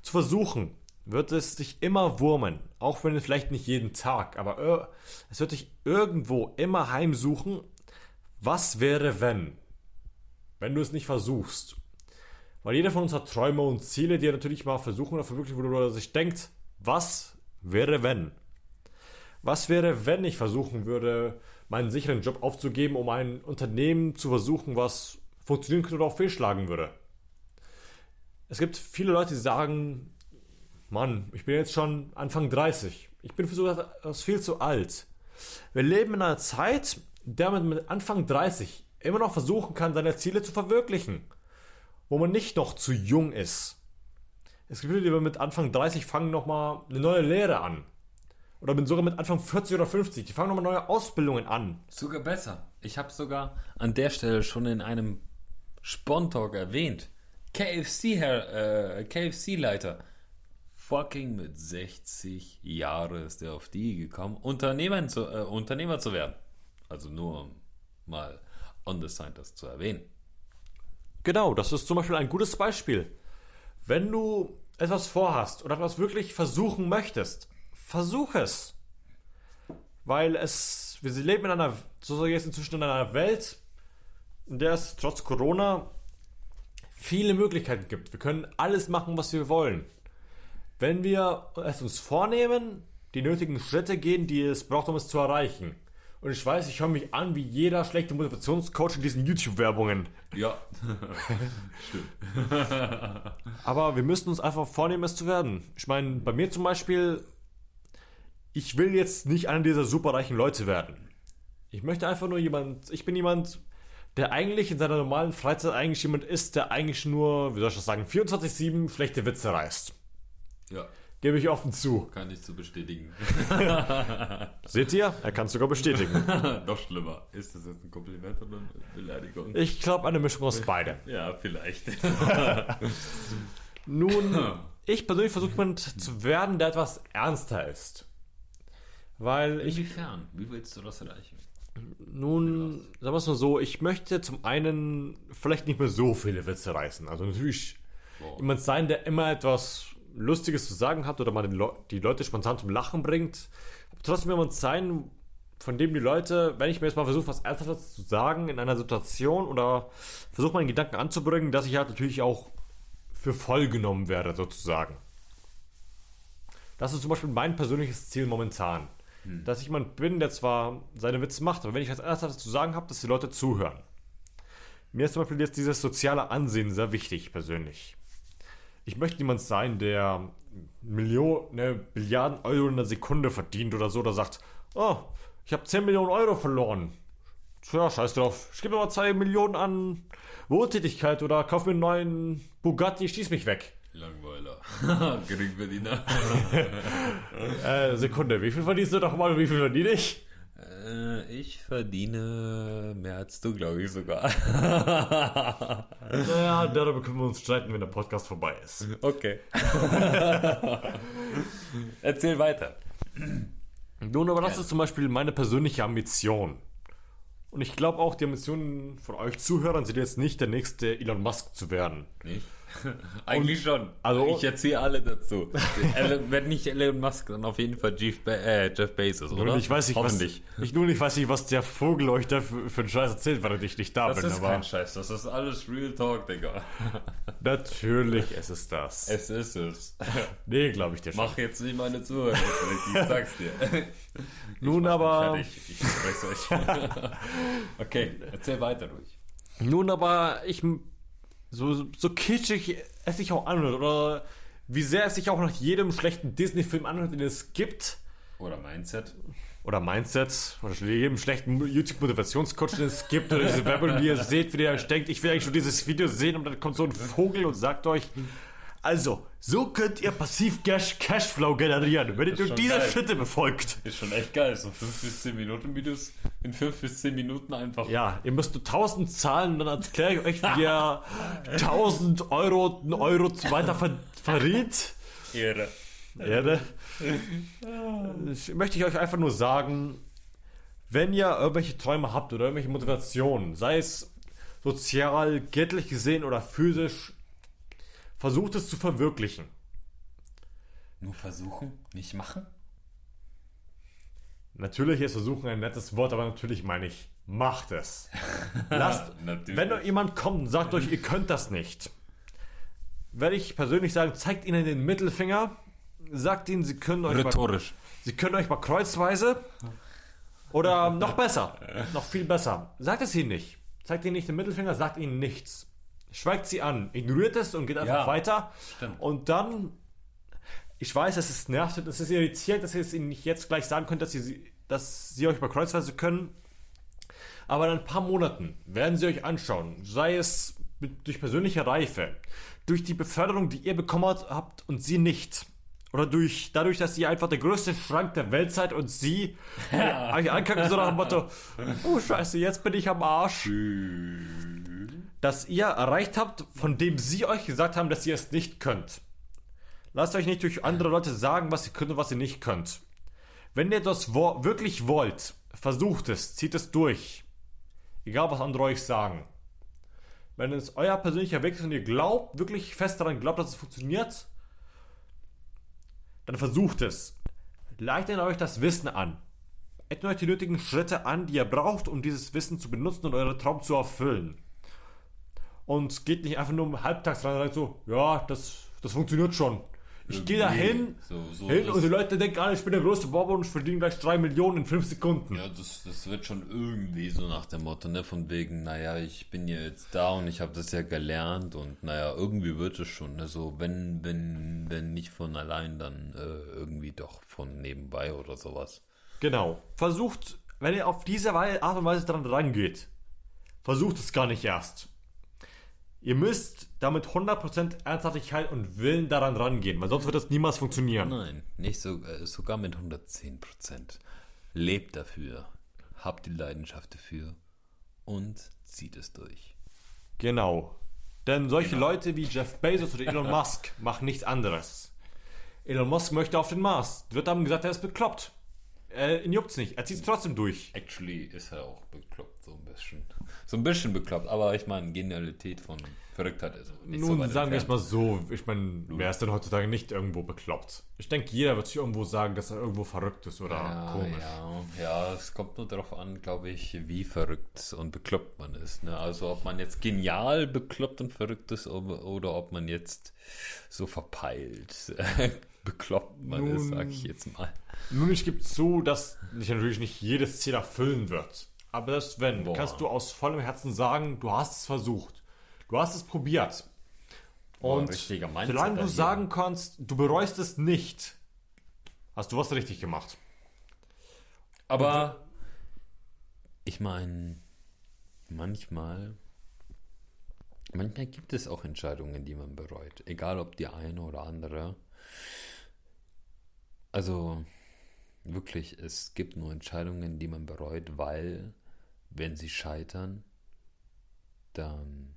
zu versuchen, wird es dich immer wurmen. Auch wenn es vielleicht nicht jeden Tag, aber es wird dich irgendwo immer heimsuchen. Was wäre, wenn? Wenn du es nicht versuchst. Weil jeder von uns hat Träume und Ziele, die er natürlich mal versuchen oder verwirklichen würde, oder sich denkt, was wäre wenn? Was wäre, wenn ich versuchen würde, meinen sicheren Job aufzugeben, um ein Unternehmen zu versuchen, was funktionieren könnte oder auch fehlschlagen würde? Es gibt viele Leute, die sagen, Mann, ich bin jetzt schon Anfang 30. Ich bin für so etwas viel zu alt. Wir leben in einer Zeit, der mit Anfang 30 immer noch versuchen kann, seine Ziele zu verwirklichen. wo man nicht noch zu jung ist. Es gibt Leute, die mit Anfang 30 fangen nochmal eine neue Lehre an. Oder bin sogar mit Anfang 40 oder 50. Die fangen nochmal neue Ausbildungen an. Sogar besser. Ich habe sogar an der Stelle schon in einem Spontalk erwähnt. KFC-Leiter. Äh, KFC Fucking mit 60 Jahren ist er auf die gekommen, Unternehmer zu, äh, Unternehmer zu werden. Also nur mal on the das zu erwähnen. Genau, das ist zum Beispiel ein gutes Beispiel. Wenn du etwas vorhast oder etwas wirklich versuchen möchtest, versuch es. Weil es, wir leben in einer, so jetzt inzwischen in einer Welt, in der es trotz Corona viele Möglichkeiten gibt. Wir können alles machen, was wir wollen. Wenn wir es uns vornehmen, die nötigen Schritte gehen, die es braucht, um es zu erreichen. Und ich weiß, ich höre mich an wie jeder schlechte Motivationscoach in diesen YouTube-Werbungen. Ja, stimmt. Aber wir müssen uns einfach vornehmen, es zu werden. Ich meine, bei mir zum Beispiel, ich will jetzt nicht einer dieser superreichen Leute werden. Ich möchte einfach nur jemand, ich bin jemand, der eigentlich in seiner normalen Freizeit eigentlich jemand ist, der eigentlich nur, wie soll ich das sagen, 24-7 schlechte Witze reißt. Ja. Gebe ich offen zu. Kann ich zu bestätigen. Seht ihr? Er kann es sogar bestätigen. Doch schlimmer. Ist das jetzt ein Kompliment oder eine Beleidigung? Ich glaube, eine Mischung aus beidem. Ja, vielleicht. Nun, ich persönlich versuche jemand zu werden, der etwas ernster ist. Weil ich. Inwiefern? Wie willst du das erreichen? Nun, sagen wir es mal so, ich möchte zum einen vielleicht nicht mehr so viele Witze reißen. Also natürlich Boah. jemand sein, der immer etwas Lustiges zu sagen hat oder mal Le die Leute spontan zum Lachen bringt. Aber trotzdem jemand sein, von dem die Leute, wenn ich mir jetzt mal versuche, was Ernsthaftes zu sagen in einer Situation oder versuche meinen Gedanken anzubringen, dass ich halt natürlich auch für voll genommen werde, sozusagen. Das ist zum Beispiel mein persönliches Ziel momentan. Hm. Dass ich jemand bin, der zwar seine Witze macht, aber wenn ich was Ernsthaftes zu sagen habe, dass die Leute zuhören. Mir ist zum Beispiel jetzt dieses soziale Ansehen sehr wichtig, persönlich ich möchte niemand sein, der Millionen, ne, Milliarden Euro in einer Sekunde verdient oder so, oder sagt, oh, ich habe 10 Millionen Euro verloren. Tja, scheiß drauf. Ich gebe mal 2 Millionen an Wohltätigkeit oder kauf mir einen neuen Bugatti, schieß mich weg. Langweiler. Geringverdiener. äh, Sekunde, wie viel verdienst du doch mal und wie viel verdiene ich? Äh, ich verdiene mehr als du, glaube ich sogar. naja, darüber können wir uns streiten, wenn der Podcast vorbei ist. Okay. Erzähl weiter. Nun, aber das ist zum Beispiel meine persönliche Ambition. Und ich glaube auch, die Ambition von euch Zuhörern sind jetzt nicht der nächste Elon Musk zu werden. Nicht? Eigentlich schon. Also ich erzähle alle dazu. Wenn nicht Elon Musk, dann auf jeden Fall Jeff, Be äh, Jeff Bezos, oder? Ich weiß nicht, Hoffentlich. Was, ich, nun, ich weiß nicht, was der Vogel euch da für, für einen Scheiß erzählt, weil ich nicht da das bin. Das ist kein Scheiß, das ist alles Real Talk, Digga. Natürlich ist es das. Es ist es. Nee, glaube ich dir schon. Mach jetzt nicht meine Zuhörer, ich sag's dir. Nun aber... Fertig. Ich euch. okay, erzähl weiter durch. Nun aber, ich so, so kitschig es sich auch anhört oder wie sehr es sich auch nach jedem schlechten Disney-Film anhört, den es gibt. Oder Mindset. Oder Mindset. Oder jedem schlechten YouTube-Motivationscoach, den es gibt. Oder diese Werbung, die ihr seht, wie ihr euch denkt, ich will eigentlich schon dieses Video sehen und dann kommt so ein Vogel und sagt euch, also, so könnt ihr passiv Cash Cashflow generieren, wenn ihr durch diese geil. Schritte befolgt. Ist schon echt geil, so 5 bis 10 Minuten Videos in 5 bis 10 Minuten einfach. Ja, ihr müsst nur 1000 zahlen, dann erkläre ich euch, wie ihr 1000 Euro, einen Euro weiter ver verriet. Ehre. Ehre. Ich möchte ich euch einfach nur sagen, wenn ihr irgendwelche Träume habt oder irgendwelche Motivationen, sei es sozial, geldlich gesehen oder physisch, versucht es zu verwirklichen. Nur versuchen, nicht machen? Natürlich ist versuchen ein nettes Wort, aber natürlich meine ich, macht es. Lasst, wenn jemand kommt und sagt euch, ihr könnt das nicht, werde ich persönlich sagen, zeigt ihnen den Mittelfinger, sagt ihnen, sie können euch Rhetorisch. Mal, sie können euch mal kreuzweise oder noch besser, noch viel besser. Sagt es ihnen nicht. Zeigt ihnen nicht den Mittelfinger, sagt ihnen nichts schweigt sie an, ignoriert es und geht einfach ja, weiter. Stimmt. Und dann, ich weiß, es ist nervt, es ist irritiert, dass ihr es ihnen nicht jetzt gleich sagen könnt, dass sie, dass sie euch bei Kreuzweise können. Aber in ein paar Monaten werden sie euch anschauen, sei es mit, durch persönliche Reife, durch die Beförderung, die ihr bekommen habt und sie nicht. Oder durch, dadurch, dass ihr einfach der größte Schrank der Welt seid und sie euch angucken, so nach dem Motto, oh scheiße, jetzt bin ich am Arsch. Dass ihr erreicht habt, von dem sie euch gesagt haben, dass ihr es nicht könnt. Lasst euch nicht durch andere Leute sagen, was ihr könnt und was ihr nicht könnt. Wenn ihr das wo wirklich wollt, versucht es, zieht es durch. Egal, was andere euch sagen. Wenn es euer persönlicher Weg ist und ihr glaubt, wirklich fest daran glaubt, dass es funktioniert, dann versucht es. Leitet euch das Wissen an. Eignet euch die nötigen Schritte an, die ihr braucht, um dieses Wissen zu benutzen und eure Traum zu erfüllen. Und geht nicht einfach nur halbtags dran und so, ja, das, das funktioniert schon. Ich gehe da hin, so, so hin und die Leute denken, ah, ich bin der größte Bob und ich verdiene gleich 3 Millionen in 5 Sekunden. Ja, das, das wird schon irgendwie so nach dem Motto, ne, von wegen, naja, ich bin ja jetzt da und ich habe das ja gelernt und naja, irgendwie wird es schon, ne, so, wenn, wenn, wenn nicht von allein, dann äh, irgendwie doch von nebenbei oder sowas. Genau. Versucht, wenn ihr auf diese Art und Weise dran rangeht, versucht es gar nicht erst. Ihr müsst damit 100% Ernsthaftigkeit und Willen daran rangehen, weil sonst wird das niemals funktionieren. Nein, nicht so, äh, sogar mit 110%. Lebt dafür, habt die Leidenschaft dafür und zieht es durch. Genau. Denn solche genau. Leute wie Jeff Bezos oder Elon Musk machen nichts anderes. Elon Musk möchte auf den Mars. Wird dann gesagt, er ist bekloppt. Äh, ihn juckt's nicht. Er zieht es trotzdem durch. Actually ist er auch bekloppt, so ein bisschen. So ein bisschen bekloppt, aber ich meine, Genialität von Verrücktheit ist nicht Nun, so sagen wir es mal so. Ich meine, wer ist denn heutzutage nicht irgendwo bekloppt? Ich denke, jeder wird sich irgendwo sagen, dass er irgendwo verrückt ist oder ja, komisch. Ja, ja, es kommt nur darauf an, glaube ich, wie verrückt und bekloppt man ist. Ne? Also, ob man jetzt genial bekloppt und verrückt ist oder, oder ob man jetzt so verpeilt bekloppt man Nun, ist, sage ich jetzt mal. Nun, ich gebe zu, dass sich natürlich nicht jedes Ziel erfüllen wird. Aber das wenn, Boah. kannst du aus vollem Herzen sagen, du hast es versucht. Du hast es probiert. Und Boah, solange du sagen kannst, du bereust es nicht, hast du was richtig gemacht. Aber Und, ich meine, manchmal, manchmal gibt es auch Entscheidungen, die man bereut. Egal ob die eine oder andere. Also wirklich, es gibt nur Entscheidungen, die man bereut, weil wenn sie scheitern, dann,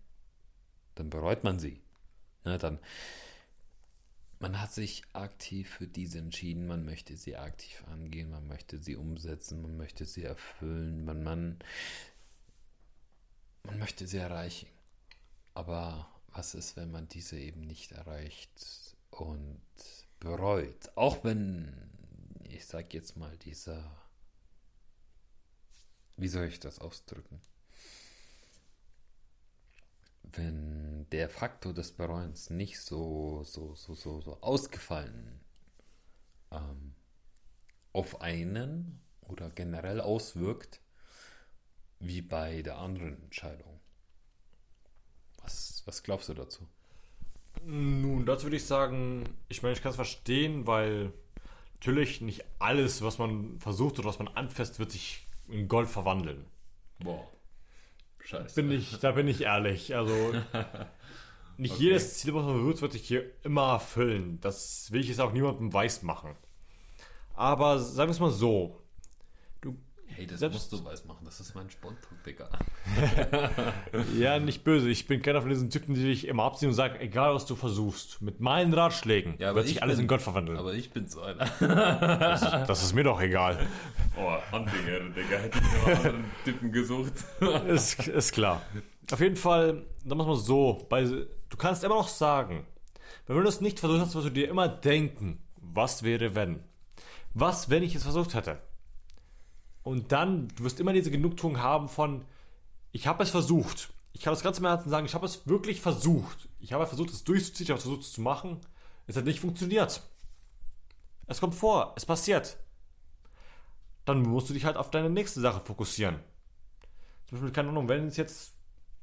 dann bereut man sie. Ne, dann, man hat sich aktiv für diese entschieden, man möchte sie aktiv angehen, man möchte sie umsetzen, man möchte sie erfüllen, man, man, man möchte sie erreichen. Aber was ist, wenn man diese eben nicht erreicht und bereut? Auch wenn, ich sag jetzt mal, dieser wie soll ich das ausdrücken? Wenn der Faktor des Bereuens nicht so, so, so, so, so ausgefallen ähm, auf einen oder generell auswirkt, wie bei der anderen Entscheidung. Was, was glaubst du dazu? Nun, dazu würde ich sagen, ich meine, ich kann es verstehen, weil natürlich nicht alles, was man versucht oder was man anfasst, wird sich in Gold verwandeln. Boah. Scheiße. Bin ich, da bin ich ehrlich. Also nicht okay. jedes Ziel, was man versucht, wird sich hier immer erfüllen. Das will ich jetzt auch niemandem weiß machen. Aber sagen wir es mal so. Hey, das Selbst musst du weiß machen, das ist mein Sportpunkt, Digga. ja, nicht böse. Ich bin keiner von diesen Typen, die dich immer abziehen und sagen, egal was du versuchst, mit meinen Ratschlägen ja, wird sich alles bin, in Gott verwandeln. Aber ich bin so einer. das, das, ist mir doch egal. Oh, Andinger, Digga, hätte ich nur anderen Typen gesucht. ist, ist klar. Auf jeden Fall, dann machen wir so. Bei, du kannst immer noch sagen, wenn du es nicht versucht hast, wirst du dir immer denken, was wäre wenn? Was, wenn ich es versucht hätte? Und dann, du wirst immer diese Genugtuung haben von, ich habe es versucht. Ich kann das ganze Herzen sagen, ich habe es wirklich versucht. Ich habe versucht, es durchzuziehen, ich habe versucht, es zu machen. Es hat nicht funktioniert. Es kommt vor, es passiert. Dann musst du dich halt auf deine nächste Sache fokussieren. Zum Beispiel, keine Ahnung, wenn es jetzt,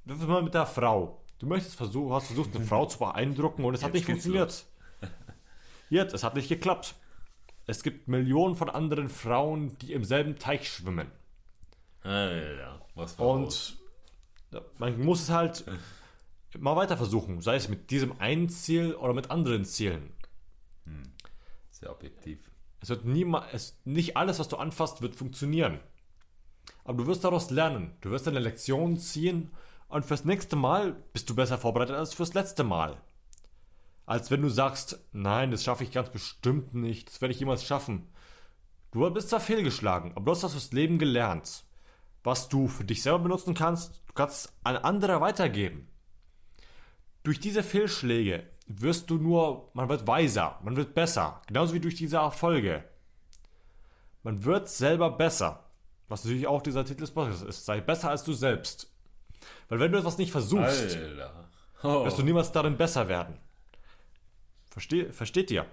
das ist mal mit der Frau. Du möchtest versuchen, hast versucht, eine Frau zu beeindrucken und es hat nicht funktioniert. Jetzt, es hat nicht geklappt. Es gibt Millionen von anderen Frauen, die im selben Teich schwimmen. Ah, ja, was Und man muss es halt mal weiter versuchen, sei es mit diesem einen Ziel oder mit anderen Zielen. Sehr objektiv. Es wird niemals, nicht alles, was du anfasst, wird funktionieren. Aber du wirst daraus lernen. Du wirst deine Lektion ziehen und fürs nächste Mal bist du besser vorbereitet als fürs letzte Mal. Als wenn du sagst, nein, das schaffe ich ganz bestimmt nicht, das werde ich jemals schaffen. Du bist zwar fehlgeschlagen, aber du hast was fürs Leben gelernt. Was du für dich selber benutzen kannst, du kannst es an andere weitergeben. Durch diese Fehlschläge wirst du nur, man wird weiser, man wird besser, genauso wie durch diese Erfolge. Man wird selber besser. Was natürlich auch dieser Titel des Podcasts ist. Sei besser als du selbst. Weil wenn du etwas nicht versuchst, Alter. Oh. wirst du niemals darin besser werden. Versteh, versteht ihr?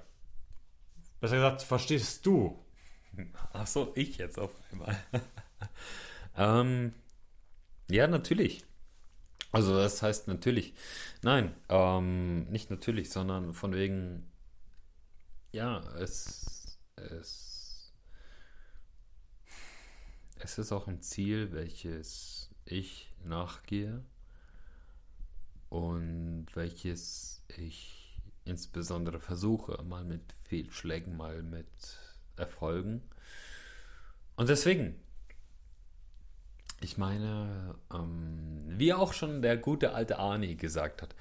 Besser gesagt, verstehst du? Ach so, ich jetzt auf einmal. ähm, ja, natürlich. Also das heißt natürlich. Nein, ähm, nicht natürlich, sondern von wegen, ja, es, es, es ist auch ein Ziel, welches ich nachgehe und welches ich insbesondere versuche, mal mit Fehlschlägen, mal mit Erfolgen. Und deswegen, ich meine, ähm, wie auch schon der gute alte Arnie gesagt hat,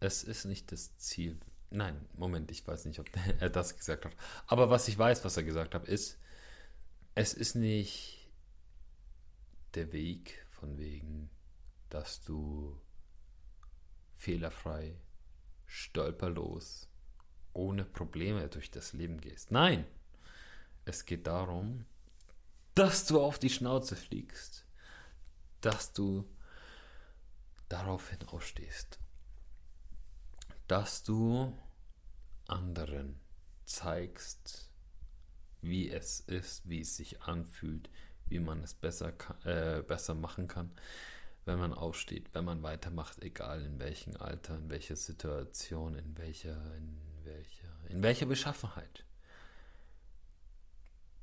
es ist nicht das Ziel. Nein, Moment, ich weiß nicht, ob er das gesagt hat. Aber was ich weiß, was er gesagt hat, ist, es ist nicht der Weg von wegen, dass du fehlerfrei, stolperlos, ohne Probleme durch das Leben gehst. Nein, es geht darum, dass du auf die Schnauze fliegst, dass du daraufhin aufstehst, dass du anderen zeigst, wie es ist, wie es sich anfühlt, wie man es besser, kann, äh, besser machen kann, wenn man aufsteht, wenn man weitermacht, egal in welchem Alter, in welcher Situation, in welcher, in welcher, in welcher Beschaffenheit.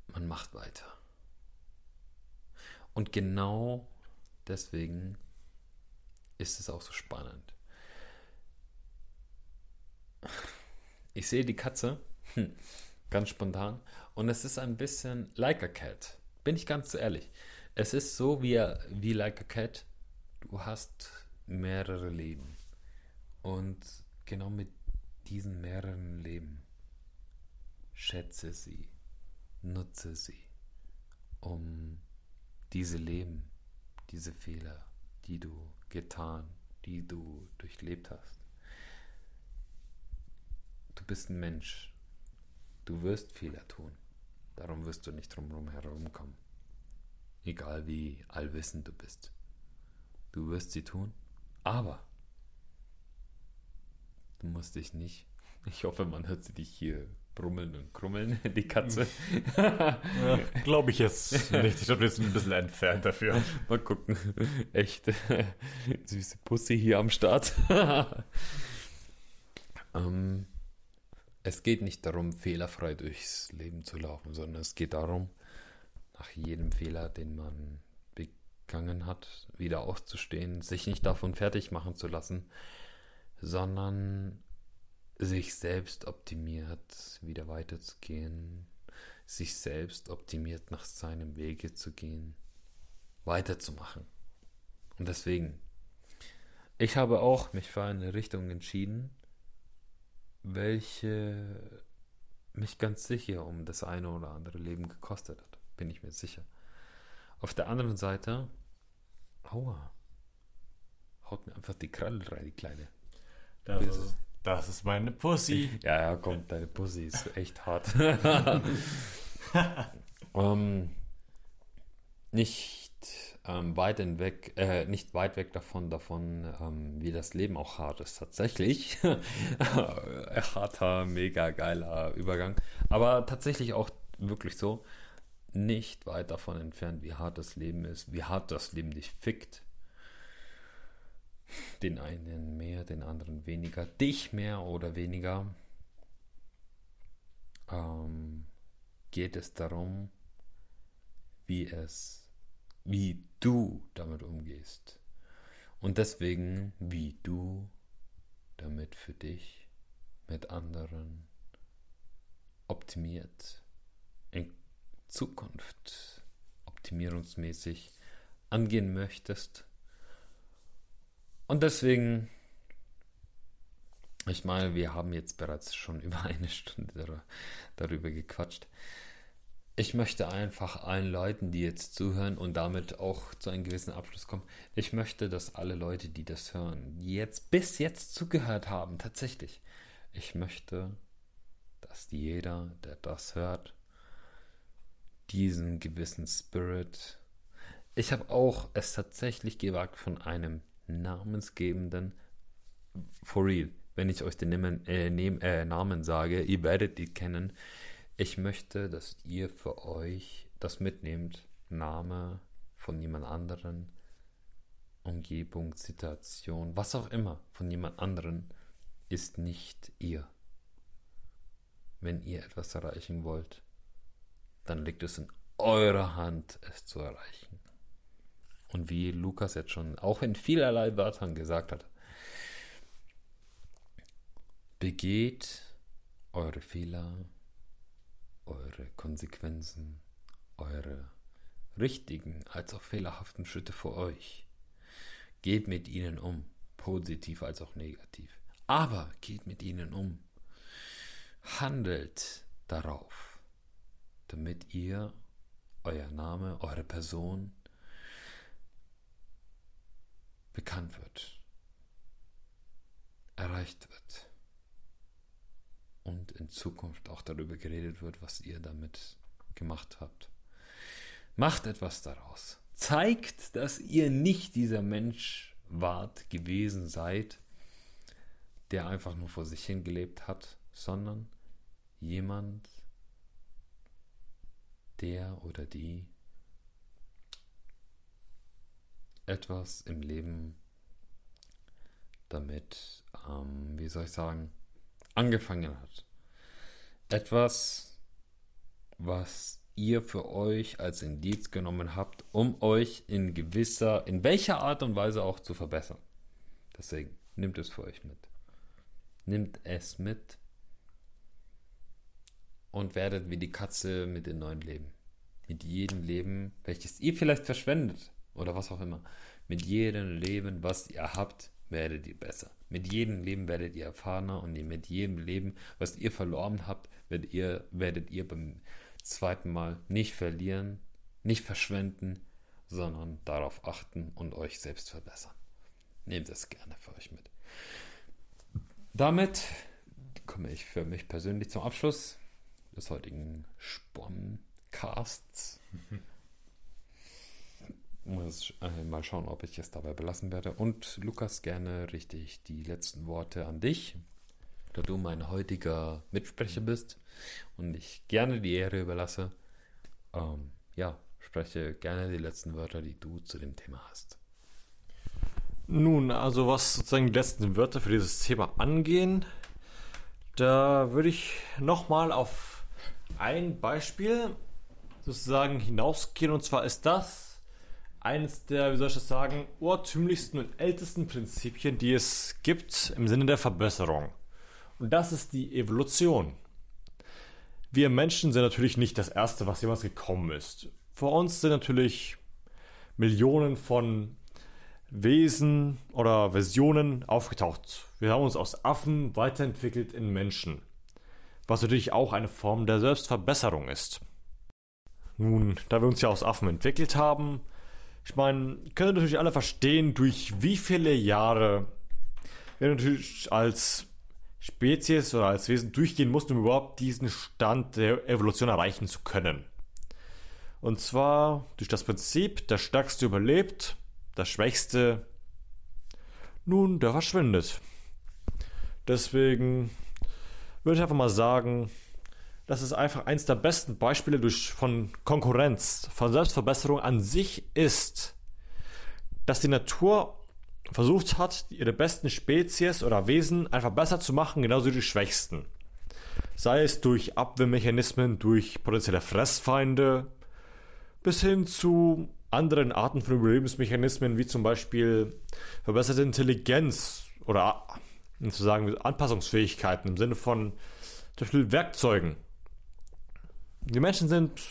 Man macht weiter. Und genau deswegen ist es auch so spannend. Ich sehe die Katze, hm, ganz spontan, und es ist ein bisschen like a cat. Bin ich ganz ehrlich. Es ist so wie, wie like a cat. Du hast mehrere Leben. Und genau mit diesen mehreren Leben schätze sie, nutze sie, um diese Leben, diese Fehler, die du getan, die du durchlebt hast. Du bist ein Mensch. Du wirst Fehler tun. Darum wirst du nicht drumherum herumkommen. Egal wie allwissend du bist. Du wirst sie tun, aber du musst dich nicht. Ich hoffe, man hört sie dich hier brummeln und krummeln, die Katze. Ja, Glaube ich jetzt nicht. Ich glaube, jetzt ein bisschen entfernt dafür. Mal gucken. Echt süße Pussy hier am Start. ähm, es geht nicht darum, fehlerfrei durchs Leben zu laufen, sondern es geht darum, nach jedem Fehler, den man begangen hat, wieder aufzustehen, sich nicht davon fertig machen zu lassen, sondern sich selbst optimiert wieder weiterzugehen, sich selbst optimiert nach seinem Wege zu gehen, weiterzumachen. Und deswegen, ich habe auch mich für eine Richtung entschieden, welche mich ganz sicher um das eine oder andere Leben gekostet hat, bin ich mir sicher. Auf der anderen Seite, aua, haut mir einfach die Kralle rein, die Kleine. Das ist, das ist meine Pussy. Ja, ja, komm, deine Pussy ist echt hart. ähm, nicht ähm, weit weg, äh, nicht weit weg davon, davon, ähm, wie das Leben auch hart ist. Tatsächlich. Harter, mega geiler Übergang. Aber tatsächlich auch wirklich so. Nicht weit davon entfernt, wie hart das Leben ist, wie hart das Leben dich fickt. Den einen mehr, den anderen weniger. Dich mehr oder weniger. Ähm, geht es darum, wie es, wie du damit umgehst. Und deswegen, wie du damit für dich mit anderen optimiert in Zukunft optimierungsmäßig angehen möchtest. Und deswegen, ich meine, wir haben jetzt bereits schon über eine Stunde darüber gequatscht. Ich möchte einfach allen Leuten, die jetzt zuhören und damit auch zu einem gewissen Abschluss kommen, ich möchte, dass alle Leute, die das hören, die jetzt bis jetzt zugehört haben, tatsächlich, ich möchte, dass jeder, der das hört, diesen gewissen Spirit. Ich habe auch es tatsächlich gewagt von einem namensgebenden, for real, wenn ich euch den Namen, äh, äh, Namen sage, ihr werdet ihn kennen. Ich möchte, dass ihr für euch das mitnehmt. Name von jemand anderen, Umgebung, Situation, was auch immer von jemand anderen ist nicht ihr. Wenn ihr etwas erreichen wollt, dann liegt es in eurer Hand, es zu erreichen. Und wie Lukas jetzt schon auch in vielerlei Wörtern gesagt hat, begeht eure Fehler, eure Konsequenzen, eure richtigen als auch fehlerhaften Schritte für euch. Geht mit ihnen um, positiv als auch negativ. Aber geht mit ihnen um. Handelt darauf damit ihr, euer Name, eure Person bekannt wird, erreicht wird und in Zukunft auch darüber geredet wird, was ihr damit gemacht habt. Macht etwas daraus. Zeigt, dass ihr nicht dieser Mensch wart, gewesen seid, der einfach nur vor sich hingelebt hat, sondern jemand, der oder die etwas im Leben damit, ähm, wie soll ich sagen, angefangen hat. Etwas, was ihr für euch als Indiz genommen habt, um euch in gewisser, in welcher Art und Weise auch zu verbessern. Deswegen nimmt es für euch mit. Nimmt es mit und werdet wie die Katze mit den neuen Leben. Mit jedem Leben, welches ihr vielleicht verschwendet oder was auch immer. Mit jedem Leben, was ihr habt, werdet ihr besser. Mit jedem Leben werdet ihr erfahrener und mit jedem Leben, was ihr verloren habt, werdet ihr, werdet ihr beim zweiten Mal nicht verlieren, nicht verschwenden, sondern darauf achten und euch selbst verbessern. Nehmt es gerne für euch mit. Damit komme ich für mich persönlich zum Abschluss des heutigen Sporncasts. Muss äh, mal schauen, ob ich es dabei belassen werde. Und Lukas, gerne richte ich die letzten Worte an dich, da du mein heutiger Mitsprecher bist und ich gerne die Ehre überlasse. Ähm, ja, spreche gerne die letzten Wörter, die du zu dem Thema hast. Nun, also was sozusagen die letzten Wörter für dieses Thema angehen, da würde ich nochmal auf ein Beispiel sozusagen hinausgehen. Und zwar ist das eines der, wie soll ich das sagen, urtümlichsten und ältesten Prinzipien, die es gibt im Sinne der Verbesserung. Und das ist die Evolution. Wir Menschen sind natürlich nicht das Erste, was jemals gekommen ist. Vor uns sind natürlich Millionen von Wesen oder Versionen aufgetaucht. Wir haben uns aus Affen weiterentwickelt in Menschen was natürlich auch eine Form der Selbstverbesserung ist. Nun, da wir uns ja aus Affen entwickelt haben, ich meine, können natürlich alle verstehen, durch wie viele Jahre wir natürlich als Spezies oder als Wesen durchgehen mussten, um überhaupt diesen Stand der Evolution erreichen zu können. Und zwar durch das Prinzip, der Stärkste überlebt, der Schwächste, nun, der verschwindet. Deswegen würde ich einfach mal sagen, dass es einfach eins der besten Beispiele durch, von Konkurrenz, von Selbstverbesserung an sich ist, dass die Natur versucht hat, ihre besten Spezies oder Wesen einfach besser zu machen, genauso wie die schwächsten. Sei es durch Abwehrmechanismen, durch potenzielle Fressfeinde, bis hin zu anderen Arten von Überlebensmechanismen, wie zum Beispiel verbesserte Intelligenz oder sozusagen Anpassungsfähigkeiten im Sinne von zum Beispiel Werkzeugen. Die Menschen sind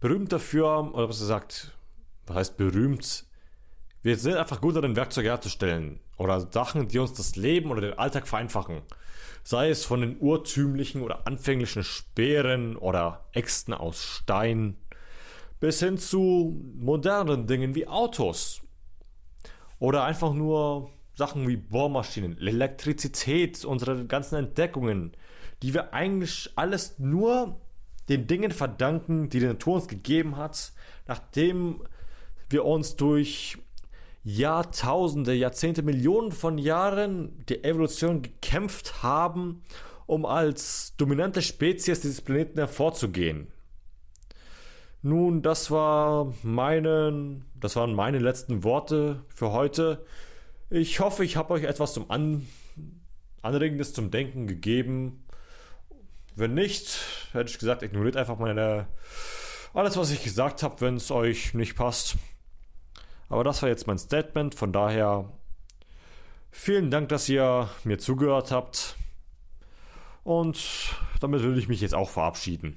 berühmt dafür, oder was gesagt, was heißt berühmt? Wir sind einfach gut darin, Werkzeuge herzustellen oder Sachen, die uns das Leben oder den Alltag vereinfachen. Sei es von den urtümlichen oder anfänglichen Speeren oder Äxten aus Stein bis hin zu modernen Dingen wie Autos oder einfach nur Sachen wie Bohrmaschinen, Elektrizität, unsere ganzen Entdeckungen, die wir eigentlich alles nur den Dingen verdanken, die die Natur uns gegeben hat, nachdem wir uns durch Jahrtausende, Jahrzehnte, Millionen von Jahren die Evolution gekämpft haben, um als dominante Spezies dieses Planeten hervorzugehen. Nun, das war meine, das waren meine letzten Worte für heute. Ich hoffe, ich habe euch etwas zum An Anregendes zum Denken gegeben. Wenn nicht, hätte ich gesagt, ignoriert einfach meine alles, was ich gesagt habe, wenn es euch nicht passt. Aber das war jetzt mein Statement, von daher vielen Dank, dass ihr mir zugehört habt. Und damit würde ich mich jetzt auch verabschieden.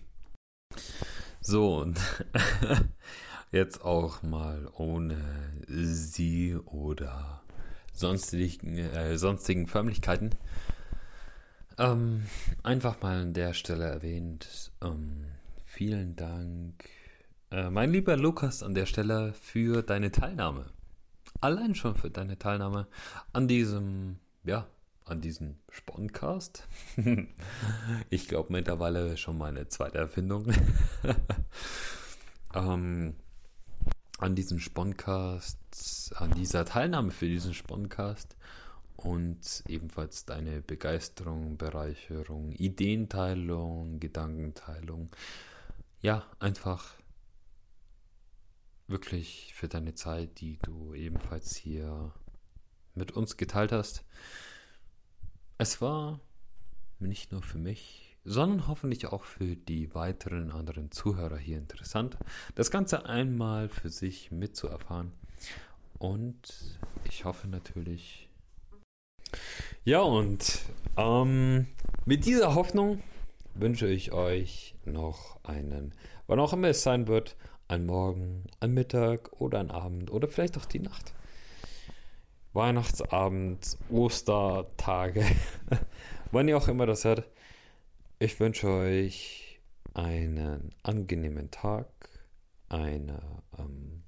So, und jetzt auch mal ohne Sie oder sonstigen, äh, sonstigen Förmlichkeiten. Ähm, einfach mal an der Stelle erwähnt. Ähm, vielen Dank äh, mein lieber Lukas, an der Stelle für deine Teilnahme. Allein schon für deine Teilnahme an diesem, ja, an diesem Sponcast. ich glaube mittlerweile schon meine zweite Erfindung. ähm, an diesem Sponcast, an dieser Teilnahme für diesen Sponcast und ebenfalls deine Begeisterung, Bereicherung, Ideenteilung, Gedankenteilung. Ja, einfach wirklich für deine Zeit, die du ebenfalls hier mit uns geteilt hast. Es war nicht nur für mich, sondern hoffentlich auch für die weiteren anderen Zuhörer hier interessant, das Ganze einmal für sich mitzuerfahren. Und ich hoffe natürlich. Ja, und ähm, mit dieser Hoffnung wünsche ich euch noch einen, wann auch immer es sein wird, ein Morgen, ein Mittag oder ein Abend oder vielleicht auch die Nacht. Weihnachtsabend, Ostertage, wann ihr auch immer das hört. Ich wünsche euch einen angenehmen Tag, eine ähm,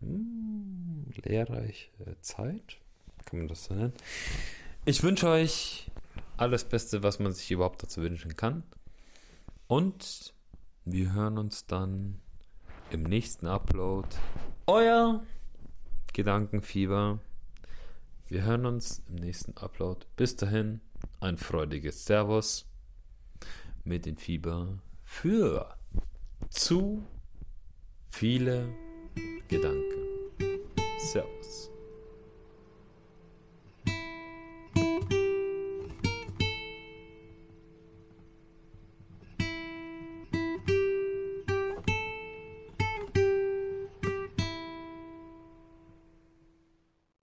hm, lehrreiche Zeit, kann man das so nennen. Ich wünsche euch alles Beste, was man sich überhaupt dazu wünschen kann. Und wir hören uns dann im nächsten Upload. Euer Gedankenfieber. Wir hören uns im nächsten Upload. Bis dahin ein freudiges Servus mit dem Fieber für zu viele Gedanken. Servus.